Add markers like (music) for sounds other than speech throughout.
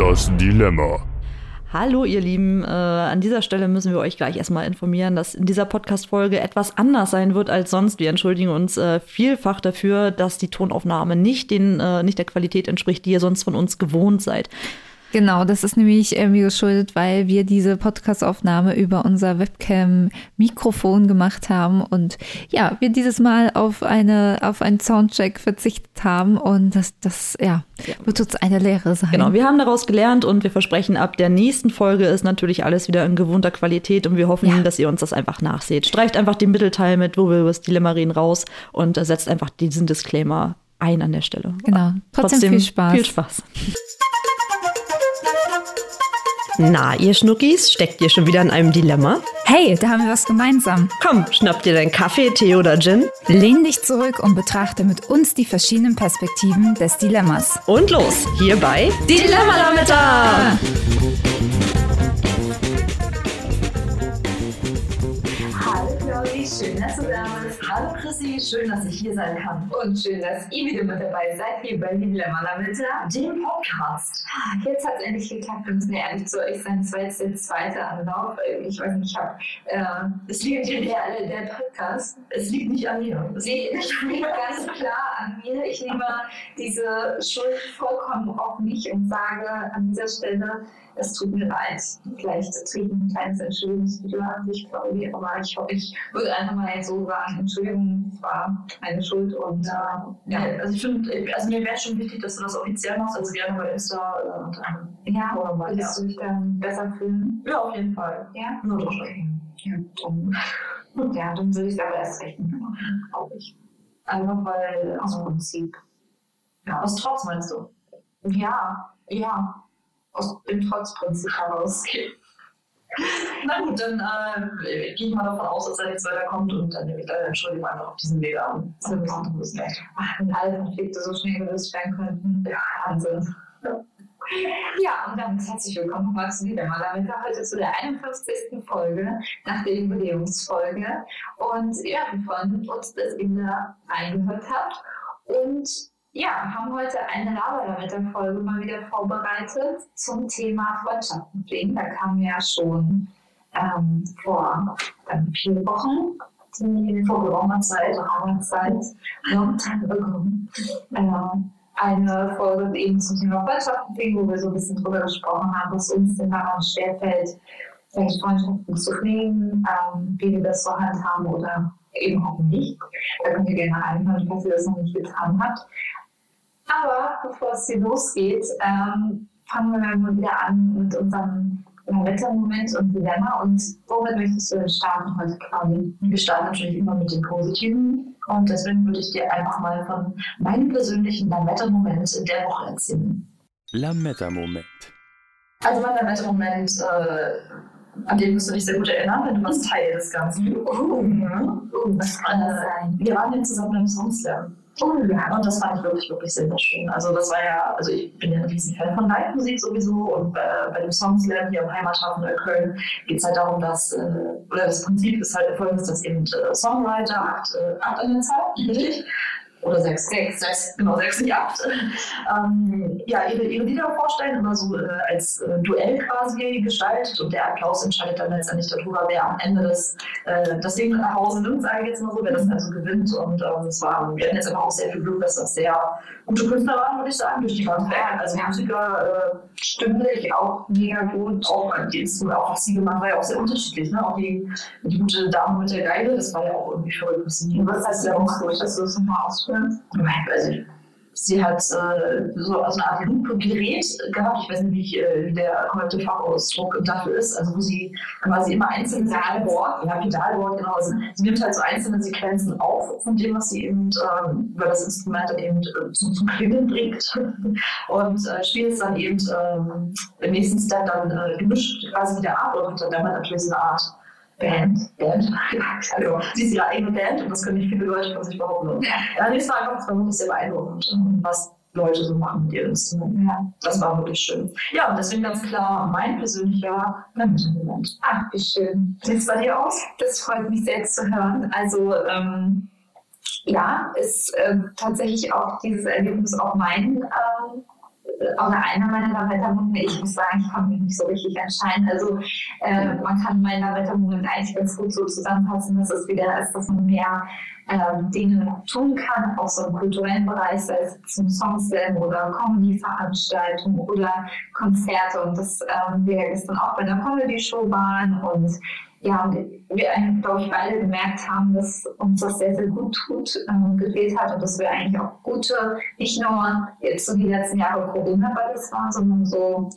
Das Dilemma. Hallo ihr Lieben, äh, an dieser Stelle müssen wir euch gleich erstmal informieren, dass in dieser Podcast-Folge etwas anders sein wird als sonst. Wir entschuldigen uns äh, vielfach dafür, dass die Tonaufnahme nicht, den, äh, nicht der Qualität entspricht, die ihr sonst von uns gewohnt seid. Genau, das ist nämlich irgendwie geschuldet, weil wir diese Podcast-Aufnahme über unser Webcam-Mikrofon gemacht haben und ja, wir dieses Mal auf eine auf einen Soundcheck verzichtet haben und das das ja wird uns eine Lehre sein. Genau, wir haben daraus gelernt und wir versprechen, ab der nächsten Folge ist natürlich alles wieder in gewohnter Qualität und wir hoffen, ja. dass ihr uns das einfach nachseht. Streicht einfach den Mittelteil mit, wo wir über das Dilemma reden, raus und setzt einfach diesen Disclaimer ein an der Stelle. Genau. Trotzdem, Trotzdem viel Spaß. Viel Spaß. Na, ihr Schnuckis, steckt ihr schon wieder in einem Dilemma? Hey, da haben wir was gemeinsam. Komm, schnapp dir deinen Kaffee, Tee oder Gin. Lehn dich zurück und betrachte mit uns die verschiedenen Perspektiven des Dilemmas. Und los, hier bei Dilemma-Lametta! schön, schön, dass ich hier sein kann. Und schön, dass ihr wieder mit dabei seid hier bei Dilemma Mitte, dem Podcast. Jetzt hat es endlich geklappt, wir müssen ja ehrlich zu euch sein. Es war jetzt der zweite Anlauf. Ich weiß nicht, ich habe. Äh, es liegt der, der, der Podcast. Es liegt nicht an mir. Es liegt nicht (laughs) ganz klar an mir. Ich nehme diese Schuld vollkommen auf mich und sage an dieser Stelle, es tut mir leid. Vielleicht ich ein kleines Entschuldigungsvideo an sich, glaube ich, aber ich hoffe, ich würde einfach mal jetzt so sagen, Entschuldigung, es war meine Schuld und äh, ja. Also ich finde, also mir wäre schon wichtig, dass du das offiziell machst, also gerne bei Insta äh, und ähm, ja, oder mal, würdest ja. du dich dann besser fühlen? Ja, auf jeden Fall. Ja? Nur doch schon. Ja, dumm. ja, dann würde ich es aber erst recht machen, glaube ich. Einfach weil, aus Prinzip. Ja, aus Trotz meinst du? Ja, ja aus dem Trotzprinzip herausgeht. Na gut, dann äh, gehe ich mal davon aus, dass er nichts weiter kommt und dann nehme ich deine Entschuldigung einfach auf diesen Weg an. Das ist ein bisschen Ach, wenn alle Konflikte so schnell gelöst werden könnten. Ja, Wahnsinn. Ja, und damit herzlich willkommen Wieder mal damit heute zu der 51. Folge nach der Jubiläumsfolge. Und ja, wir freuen uns, dass ihr da reingehört habt. Und ja, haben heute eine Laberdamit-Folge mal wieder vorbereitet zum Thema Freundschaften. Da kam ja schon ähm, vor dann vier Wochen, die vor geraumer Zeit, geraumer Zeit, long time ago, äh, eine Folge eben zum Thema Freundschaften wo wir so ein bisschen drüber gesprochen haben, was uns denn daran schwerfällt, vielleicht Freundschaften zu pflegen, ähm, wie wir das so handhaben oder eben auch nicht. Da könnt ihr gerne reinhören, falls ihr das noch nicht getan habt. Aber bevor es hier losgeht, ähm, fangen wir mal wieder an mit unserem Wettermoment und Dilemma. Und womit möchtest du denn starten heute, Claudia? Wir starten natürlich immer mit dem Positiven. Und deswegen würde ich dir einfach mal von meinem persönlichen Lametta-Moment in der Woche erzählen. Lametta-Moment. Also mein Lametta-Moment, äh, an den musst du dich sehr gut erinnern, wenn du was Teil des Ganzen. Oh, oh, was kann das sein? Wir waren ja zusammen im Songslam. Oh ja, und das fand ich wirklich, wirklich sehr, sehr schön. Also das war ja, also ich bin ja ein riesen Fan von Live-Musik sowieso und äh, bei dem Songslam hier im Heimathafen Köln geht es halt darum, dass, äh, oder das Prinzip ist halt folgendes, dass eben äh, Songwriter, acht, äh, acht an der Zahl, richtig? Oder sechs, sechs, sechs, genau, sechs, nicht acht, ähm, ja, ihre, ihre Lieder vorstellen, immer so äh, als äh, Duell quasi gestaltet. Und der Applaus entscheidet dann letztendlich darüber, wer am Ende das, äh, das Ding nach Hause nimmt, sage ich jetzt mal so, wer das also gewinnt. Und ähm, es war, wir hatten jetzt aber auch sehr viel Glück, dass das sehr gute Künstler waren, würde ich sagen, durch die ganze Welt, also die Musiker äh, stimmlich auch mega gut, auch die Instrumente, auch was sie gemacht, war ja auch sehr unterschiedlich, ne? auch die, die gute Dame mit der Geige, das war ja auch irgendwie verrückt. Was heißt ja auch so, dass du das nochmal ausführst? Also sie hat äh, so also eine Art Lupe-Gerät gehabt. Ich weiß nicht, wie, äh, der korrekte Fachausdruck dafür ist. Also wo sie quasi immer einzelne Pedalboard, ja Pedalboard, genau. Also sie nimmt halt so einzelne Sequenzen auf von dem, was sie eben ähm, über das Instrument eben äh, zum, zum Klingeln bringt (laughs) und äh, spielt es dann eben ähm, im nächsten Step dann äh, gemischt quasi wieder ab und hat dann damit natürlich so eine Art Band, Band. Also, sie ist ihre eigene Band und das können nicht viele Leute von sich behaupten. Ja, das war einfach wirklich sehr beeindruckend, was Leute so machen mit ihren Instrumenten. Ja, das war wirklich schön. Ja, und deswegen ganz klar mein persönlicher Moment. Ach, wie schön. Sieht es bei dir aus? Das freut mich sehr zu hören. Also, ähm, ja, ist äh, tatsächlich auch dieses Erlebnis auch mein ähm, oder einer meiner Lametta-Momente, ich muss sagen, ich konnte mich nicht so richtig entscheiden. Also äh, man kann meinen Lametta-Moment eigentlich ganz gut so zusammenfassen, dass es wieder ist, dass man mehr ähm, Dinge tun kann, auch so im kulturellen Bereich, sei es zum Songslam oder Comedy-Veranstaltungen oder Konzerte. Und das ähm, wir gestern auch bei einer Comedy-Show waren und ja, wir glaube ich, beide gemerkt haben, dass uns das sehr, sehr gut tut, ähm, gefehlt hat und dass wir eigentlich auch gute, nicht nur jetzt so die letzten Jahre Corona-Buddies waren, sondern so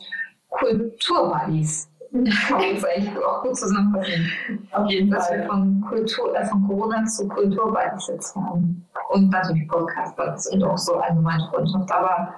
Kultur-Buddies. Kann das eigentlich auch gut zusammenfassen. Auf jeden Fall. Dass wir von, Kultur, äh, von Corona zu Kultur-Buddies jetzt haben. Und natürlich Podcast-Buddies und auch so allgemeine Freundschaft. Aber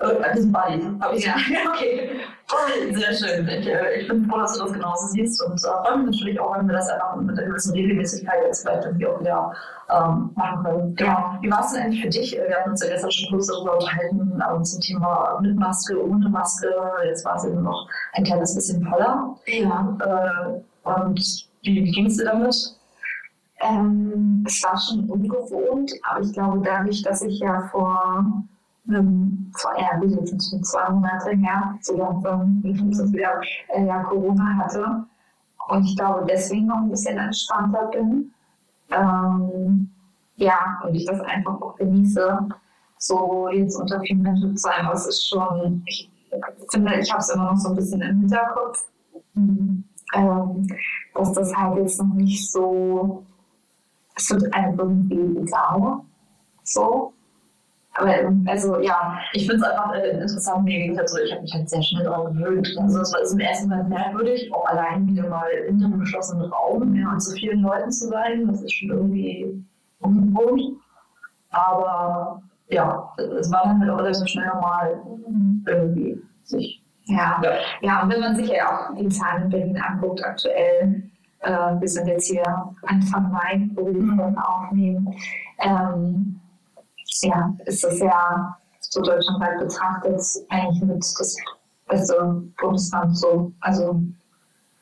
äh, äh, diesen Buddy. Aber ja, (laughs) okay. (laughs) Sehr schön. Ich, äh, ich, bin froh, dass du das genauso siehst und äh, freue mich natürlich auch, wenn wir das einfach mit einer gewissen Regelmäßigkeit jetzt vielleicht irgendwie auch wieder ähm, machen können. Genau. Wie war es denn eigentlich für dich? Wir hatten uns ja gestern schon kurz darüber unterhalten, ähm, zum Thema mit Maske, ohne Maske. Jetzt war es eben noch ein kleines bisschen voller. Ja. Äh, und wie, wie ging es dir damit? Ähm, es war schon ungewohnt, aber ich glaube, dadurch, dass ich ja vor ähm, ja, wie sind schon zwei Monate her, so langsam, wie ich das wieder äh, ja, Corona hatte. Und ich glaube, deswegen noch ein bisschen entspannter bin. Ähm, ja, und ich das einfach auch genieße, so jetzt unter vielen Menschen zu sein. Es ist schon, ich finde, ich habe es immer noch so ein bisschen im Hinterkopf, ähm, dass das halt jetzt noch nicht so, es wird einfach irgendwie egal. So, aber also ja, ich finde es einfach äh, interessant, mir ging halt so, ich habe mich halt sehr schnell daran gewöhnt. Also es war im ersten Mal merkwürdig, auch allein wieder mal in einem geschlossenen Raum ja, und so vielen Leuten zu sein. Das ist schon irgendwie ungewohnt. Aber ja, es war dann halt auch relativ schnell normal irgendwie sich. Ja. ja, ja, und wenn man sich ja auch die Zahlen in Berlin anguckt, aktuell, äh, wir sind jetzt hier Anfang Mai, wo wir die Folge aufnehmen. Ähm, ja, ist das ja so deutschlandweit betrachtet eigentlich mit das beste Bundesland so. Also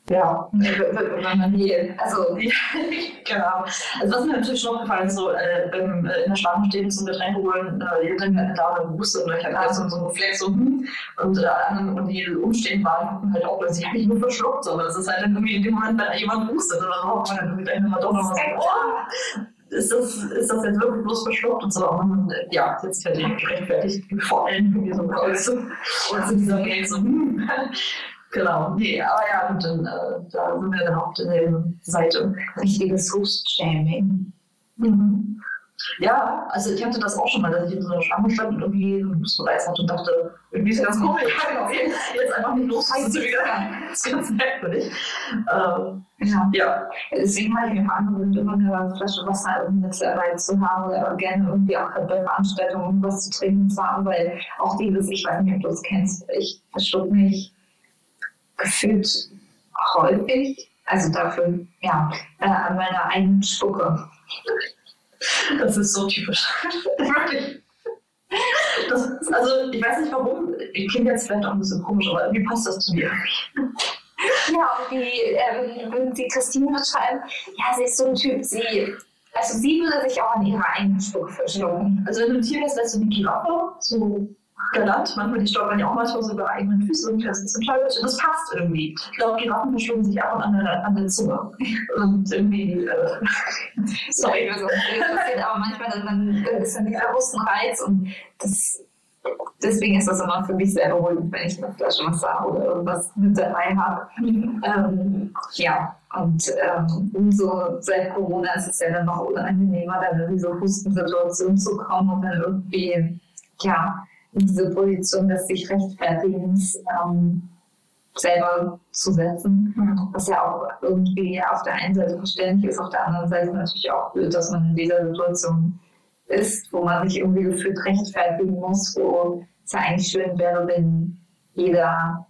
ja, (laughs) wenn man hier, also (laughs) genau. Also was mir natürlich schon gefallen ist, so äh, äh, in der Schlange stehen zum Getränk holen, äh, jeder hat da eine Busse und ich hatte so, so einen Reflex so, hm, und äh, und die umstehen waren, hatten halt auch, sie haben mich nur verschluckt, so, aber das ist halt dann irgendwie in dem Moment, wenn jemand hustet oder so, man dann irgendwie immer doch noch was, oh, ist das, ist das jetzt wirklich bloß verschluckt und so, man, ja, jetzt fertig gerechtfertigt, vor allem irgendwie so Kreuz und zu dieser Geld so, hm. (laughs) Genau, nee, aber ja, und dann, äh, da sind wir dann auf der Seite. Richtiges Host-Shaming. Mhm. Ja, also ich hatte das auch schon mal, dass ich in so einer Schlange stand und irgendwie einen Brustbereich hatte und dachte, irgendwie ist das ganz komisch, ich kann jetzt einfach nicht los. Das ist ganz merkwürdig. Ähm, ja. ja. Deswegen habe ich mir angewöhnt, immer eine Flasche Wasser mit dabei zu haben oder gerne irgendwie auch bei Veranstaltungen was zu trinken zu haben, weil auch dieses, ich weiß nicht, ob du es kennst, ich verschluck mich gefühlt häufig, also dafür, ja, äh, an meiner eigenen Spucke. Das ist so typisch. Wirklich. Das, also, ich weiß nicht warum, ich klinge jetzt vielleicht auch ein bisschen komisch, aber irgendwie passt das zu dir. Ja, und wie äh, würden Sie Christine beschreiben? Ja, sie ist so ein Typ, sie, also sie würde sich auch an ihrer eigenen Spucke verschlucken. Also, wenn du ein Tier bist, lässt du die Giraffe so galant. Manchmal, die stolpern ja auch manchmal so über eigenen Füße und das ist ein Und das passt irgendwie. Ich glaube, Giraffen verschlucken sich auch an der, an der Zunge. Und irgendwie, äh, (laughs) sorry, was passiert, aber manchmal dann, dann ist dann dieser Reiz und das, deswegen ist das immer für mich sehr beruhigend, wenn ich eine Flasche Wasser oder irgendwas mit dabei habe. Ähm, ja, und ähm, umso seit Corona ist es ja dann noch unangenehmer, dann in diese Hustensituation zu kommen und dann irgendwie, ja, in diese Position des sich Rechtfertigens ähm, selber zu setzen, was ja auch irgendwie auf der einen Seite verständlich ist, auf der anderen Seite natürlich auch blöd, dass man in dieser Situation ist, wo man sich irgendwie gefühlt rechtfertigen muss, wo es ja eigentlich schön wäre, wenn jeder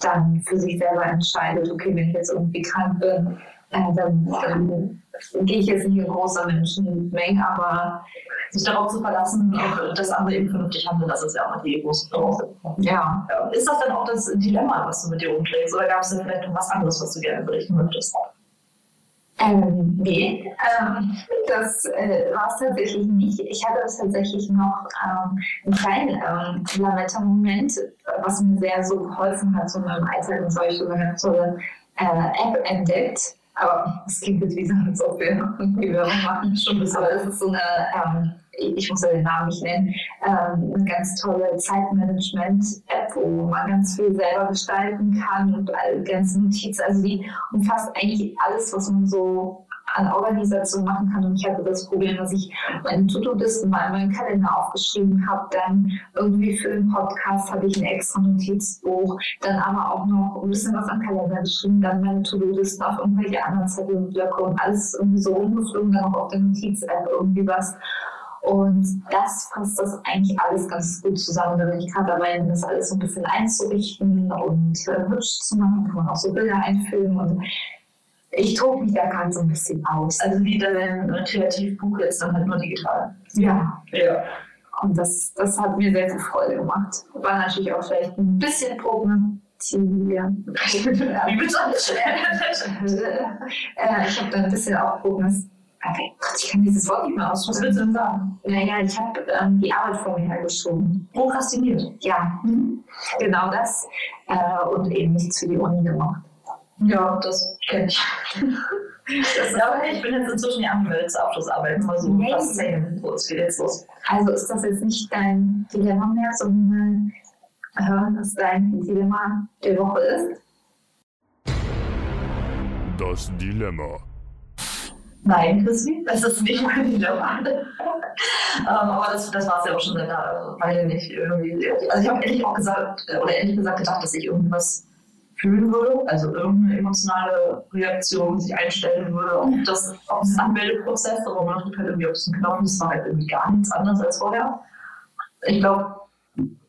dann für sich selber entscheidet, okay, wenn ich jetzt irgendwie krank bin, äh, dann, dann gehe ich jetzt nicht in großer Menschenmenge, aber sich darauf zu verlassen, dass andere eben vernünftig handeln, das ist ja auch die große Voraussetzung. Ja. Ist das dann auch das Dilemma, was du mit dir umträgst, oder gab es denn vielleicht noch was anderes, was du gerne berichten möchtest? Ähm, nee, ähm, das äh, war es tatsächlich nicht. Ich hatte tatsächlich noch ähm, einen kleinen ähm, Lametta-Moment, was mir sehr so geholfen hat, so in meinem Alltag und so habe ich so eine tolle äh, App entdeckt. Aber es klingt jetzt wie so, als ob wir irgendwie Werbung machen, schon bis aber es ist so eine, ähm, ich muss ja den Namen nicht nennen, ähm, eine ganz tolle Zeitmanagement-App, wo man ganz viel selber gestalten kann und all ganze Notizen, also die umfasst eigentlich alles, was man so an Organisation machen kann. Und ich hatte das Problem, dass ich meine To-Do-Listen mal in meinen Kalender aufgeschrieben habe. Dann irgendwie für den Podcast habe ich ein extra Notizbuch. Dann aber auch noch ein bisschen was am Kalender geschrieben. Dann meine To-Do-Listen auf irgendwelche anderen Zettel und Blöcke und alles irgendwie so rumgeflogen. Dann auch auf der Notiz-App irgendwie was. Und das fasst das eigentlich alles ganz gut zusammen. Da bin ich gerade dabei, das alles so ein bisschen einzurichten und äh, hübsch zu machen. Kann man auch so Bilder einfügen. Und ich tobe mich da gerade so ein bisschen aus. Also wie dein Kreativbuch jetzt dann halt nur digital. Ja. Ja. Und das, das hat mir sehr viel Freude gemacht. War natürlich auch vielleicht ein bisschen prognostizieren. (laughs) Wie bitte? (laughs) äh, ich habe da ein bisschen auch. Okay. Ich kann dieses Wort nicht mehr Was aussprechen. willst du denn sagen? Naja, ich habe ähm, die Arbeit vor mir hergeschoben. Prokrastiniert. Ja, genau das. Äh, und eben nichts für die Uni gemacht. Ja, das kenne ich. (laughs) Das ist, aber ich bin jetzt inzwischen die angemeldet zur Abschlussarbeit. Mal so Nee. fast zehn. So, es geht jetzt los. Also ist das jetzt nicht dein Dilemma mehr, sondern hören, was dein Dilemma der Woche ist? Das Dilemma. Nein, Chrissy, das ist nicht mein Dilemma. (laughs) ähm, aber das, das war es ja auch schon seit einer Weile nicht irgendwie. Also ich habe ehrlich auch gesagt, äh, oder ehrlich gesagt gedacht, dass ich irgendwas fühlen würde, also irgendeine emotionale Reaktion sich einstellen würde auf das, auf das Anmeldeprozess, aber man drückt halt irgendwie auf den Knopf, das war halt irgendwie gar nichts anderes als vorher. Ich glaube,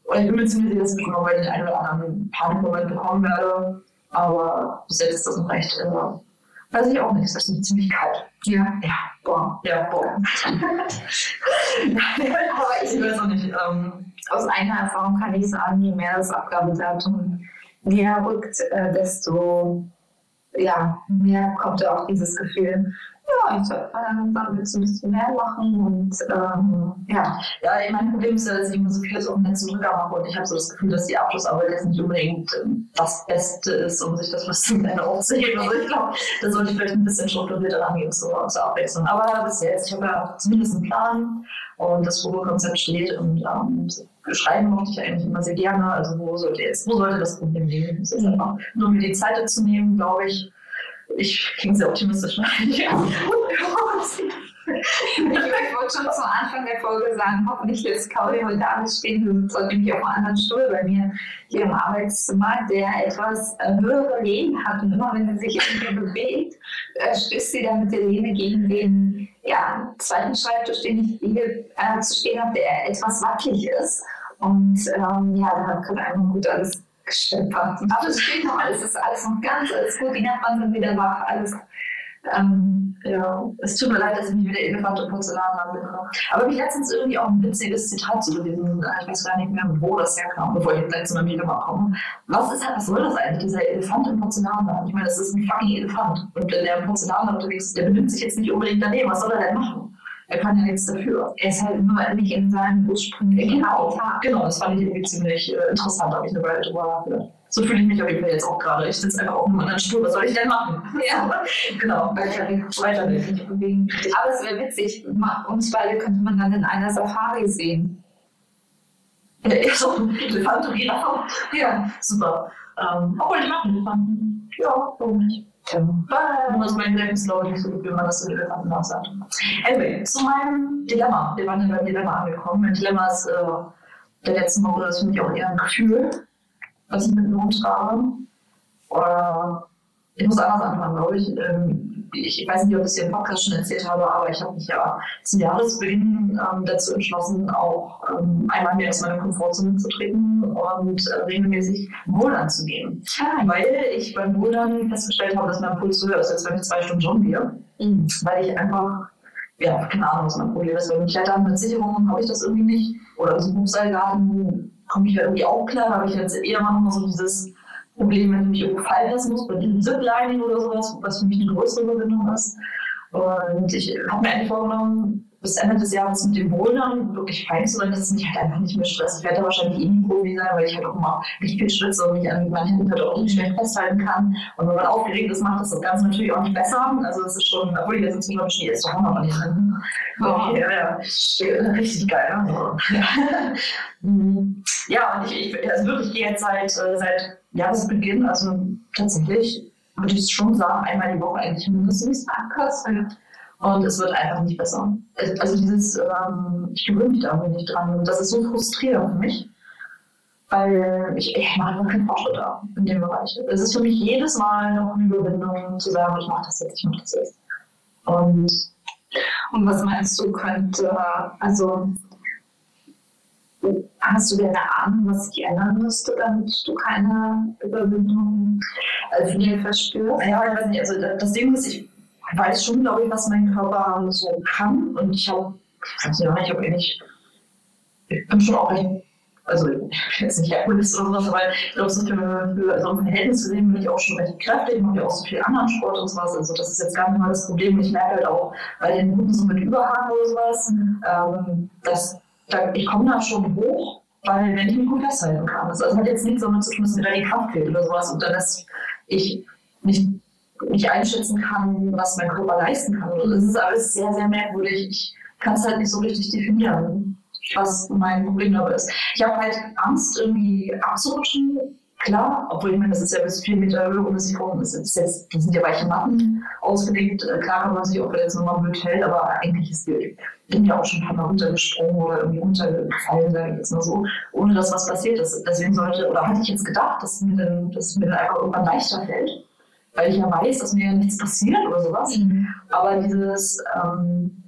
oder ich bin mir ziemlich sicher, dass ich noch bei den einen oder anderen Panikmoment bekommen werde, aber bis jetzt ist das noch recht, äh, weiß ich auch nicht, es ist ziemlich kalt. Ja. Ja, boah, ja, boah. (laughs) aber ich weiß auch nicht. Ähm, Aus eigener Erfahrung kann ich sagen, je mehr das Abgabedatum näher rückt, äh, desto ja, mehr kommt auch dieses Gefühl, ja, ich sollte mal dann willst du ein bisschen mehr machen und ähm, ja. ja, mein Problem ist ja, dass ich immer so vieles auf Netz Rücker mache und ich habe so das Gefühl, dass die Abschlussarbeit jetzt nicht unbedingt ähm, das Beste ist, um sich das bis zum Ende aufzuheben. Also ich glaube, da sollte ich vielleicht ein bisschen strukturierter rangehen zur, zur Abwechslung. Aber bis jetzt, ich habe ja zumindest einen Plan und das Fotokonzept steht und ähm, schreiben mochte ich eigentlich immer sehr gerne. Also wo sollte jetzt, wo sollte das Problem liegen? Es ist Mhm. einfach nur mir die Zeit dazu nehmen, glaube ich. Ich klinge sehr optimistisch. ja. (laughs) Ich wollte schon zum Anfang der Folge sagen, hoffentlich lässt Claudia heute alles stehen und zwar nämlich auf einem anderen Stuhl bei mir hier im Arbeitszimmer, der etwas höhere Lehnen hat und immer wenn sie sich irgendwie bewegt, äh, stößt sie dann mit der Lehne gegen den ja, zweiten Schreibtisch, den ich hier äh, zu stehen habe, der etwas wackelig ist. Und ähm, ja, da kann einfach gut alles gestempert. Aber es steht noch alles, es ist alles noch ganz, alles gut, die Nachbarn sind wieder wach, alles. Ähm, Ja, es tut mir leid, dass ich mich wieder Elefant und Porzellan anbinde. Aber mich letztens irgendwie auch ein witziges Zitat zu gelesen. Ich weiß gar nicht mehr, wo das herkam, bevor ich gleich zu meinem Dilemma komme. Was ist halt, was soll das eigentlich, dieser Elefant im Porzellanladen? Ich meine, das ist ein fucking Elefant. Und wenn der im Porzellanladen unterwegs ist, der benimmt sich jetzt nicht unbedingt daneben. Was soll er denn machen? Er kann ja nichts dafür. er ist halt nur nicht in seinem ursprünglichen Genau, genau, das fand ich irgendwie ziemlich äh, interessant, habe ich eine Weile drüber nachgedacht. So fühle ich mich auf jeden Fall jetzt auch gerade. Ich sitze einfach auf einem anderen Stuhl, was soll ich denn machen? (laughs) Ja. genau. Weiter weg. Weiter weg. Nicht bewegen. Aber es wäre witzig, uns beide könnte man dann in einer Safari sehen. Ja, so Elefant und Giraffe. Ja, super. Ähm, obwohl, ich mag Elefanten. Ja, warum nicht? Weil also mein Lebenslauf nicht so gut, wie man das in Elefanten aussagt. Anyway, zu meinem Dilemma. Wir waren ja beim Dilemma angekommen. Mein Dilemma ist äh, der letzten Woche, das finde ich auch eher ein Gefühl, was ich mit mir rumtrage. Oder ich muss anders anfangen, glaube ich. Ähm, ich. Ich weiß nicht, ob ich es hier im Podcast schon erzählt habe, aber ich habe mich ja zum Jahresbeginn ähm, dazu entschlossen, auch ähm, einmal mehr aus meiner Komfortzone zu treten und äh, regelmäßig bouldern zu gehen. Weil ich beim Bouldern festgestellt habe, dass mein Puls höher ist, als wenn ich zwei Stunden jongliere. Weil ich einfach, ja, keine Ahnung, was mein Problem ist. Beim Klettern mit Sicherungen habe ich das irgendwie nicht. Oder so Hochseilgarten komme ich ja irgendwie auch klar, habe ich jetzt eher manchmal so dieses Problem, wenn ich mich irgendwo fallen lassen muss, bei diesem Ziplining oder sowas, was für mich eine größere Überwindung ist. Und ich habe mir eigentlich vorgenommen, bis Ende des Jahres mit dem Bouldern wirklich fein zu sein, dass es mich halt einfach nicht mehr stresst. Ich werde da wahrscheinlich eh nie Profi sein, weil ich halt auch immer nicht viel schwitze und mich an meinen Händen halt auch nicht schlecht festhalten kann. Und wenn man aufgeregt ist, macht das das Ganze natürlich auch nicht besser. Also es ist schon, obwohl ich jetzt inzwischen glaube, Schnee ist doch auch noch nicht drin. Oh. Ja, ja, richtig geil. Ne? (laughs) ja, und ich, ich also wirklich gehe jetzt seit, äh, seit Jahresbeginn, also tatsächlich würde ich schon sagen, einmal die Woche eigentlich mindestens abkosten. Und es wird einfach nicht besser. Also dieses, ähm, ich gewöhne mich da irgendwie nicht dran. Und das ist so frustrierend für mich, weil ich, ich mache einfach keinen Fortschritt da in dem Bereich. Es ist für mich jedes Mal noch eine Überwindung zu sagen, ich mache das jetzt, ich mache das jetzt. Und, und was meinst du, könnte, also Hast du denn eine Ahnung, was sich ändern müsste, damit du keine Überwindung also dir verspürst? Ja, ich weiß nicht. Also das Ding ist, ich weiß schon, glaube ich, was mein Körper so kann. Und ich habe, ich weiß nicht, ich habe nicht, ich bin schon auch recht, also ich bin jetzt nicht Herkules oder sowas, aber ich glaube, so für, für also im Verhältnis zu sehen bin ich auch schon recht kräftig, mache ja auch so viel anderen Sport und sowas. Also das ist jetzt gar nicht mal das Problem. Ich merke halt auch bei den Guten so mit Überhang oder sowas, ähm, dass da, ich komme da schon hoch, weil wenn ich mich gut festhalten kann. Das also hat jetzt nichts damit zu tun, dass mir da die Kraft fehlt oder sowas und dann, dass ich nicht, nicht einschätzen kann, was mein Körper leisten kann. Das ist alles sehr, sehr merkwürdig. Ich kann es halt nicht so richtig definieren, was mein Problem dabei ist. Ich habe halt Angst, irgendwie abzurutschen klar, obwohl ich meine, das ist ja bis vier Meter Höhe und Sicherung ist, ist jetzt, das sind ja weiche Matten mhm. ausgelegt. Äh, klar kann man sich auch jetzt nochmal blöd fällt, aber eigentlich ist die, ich bin ja auch schon ein paar Mal runtergesprungen oder irgendwie runtergefallen, sage ich jetzt mal so, ohne dass was passiert ist. Deswegen sollte, oder hatte ich jetzt gedacht, dass mir dann, dass mir dann einfach irgendwann leichter fällt, weil ich ja weiß, dass mir nichts passiert oder sowas. Mhm. Aber dieses, ähm,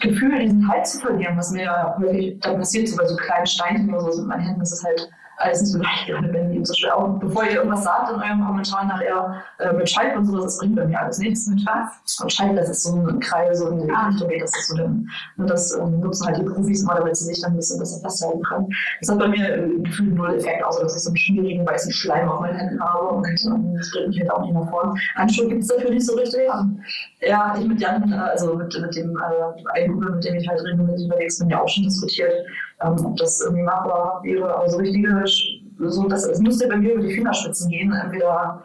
Gefühl, diesen Halt zu verlieren, was mir ja häufig dann passiert, so bei so kleinen Steinchen oder so mit meinen Händen, das ist halt alles nicht so leicht, wenn ihr so schnell auch, bevor ihr irgendwas sagt in eurem Kommentar nachher äh, mit Schalk und sowas, das bringt bei mir alles nichts. Mit was? Und Schalk, das ist so ein Kreis, so in die ah. Richtung geht, das ist so dann, und das ähm, nutzen halt die Profis immer, damit sie sich dann ein bisschen besser festhalten können. Das hat bei mir äh, gefühlt null Effekt, außer dass ich so einen schwierigen weißen Schleim auf meinen Händen habe und ähm, das bringt mich halt auch nicht nach vorne. Handschuhe gibt es dafür nicht so richtig. Ja, ich mit Jan, äh, also mit, mit dem äh, mit dem ich halt regelmäßig unterwegs bin, ja auch schon diskutiert ähm, ob das irgendwie machbar wäre. Aber so richtige, so, das, es müsste bei mir über die Fingerspitzen gehen. Entweder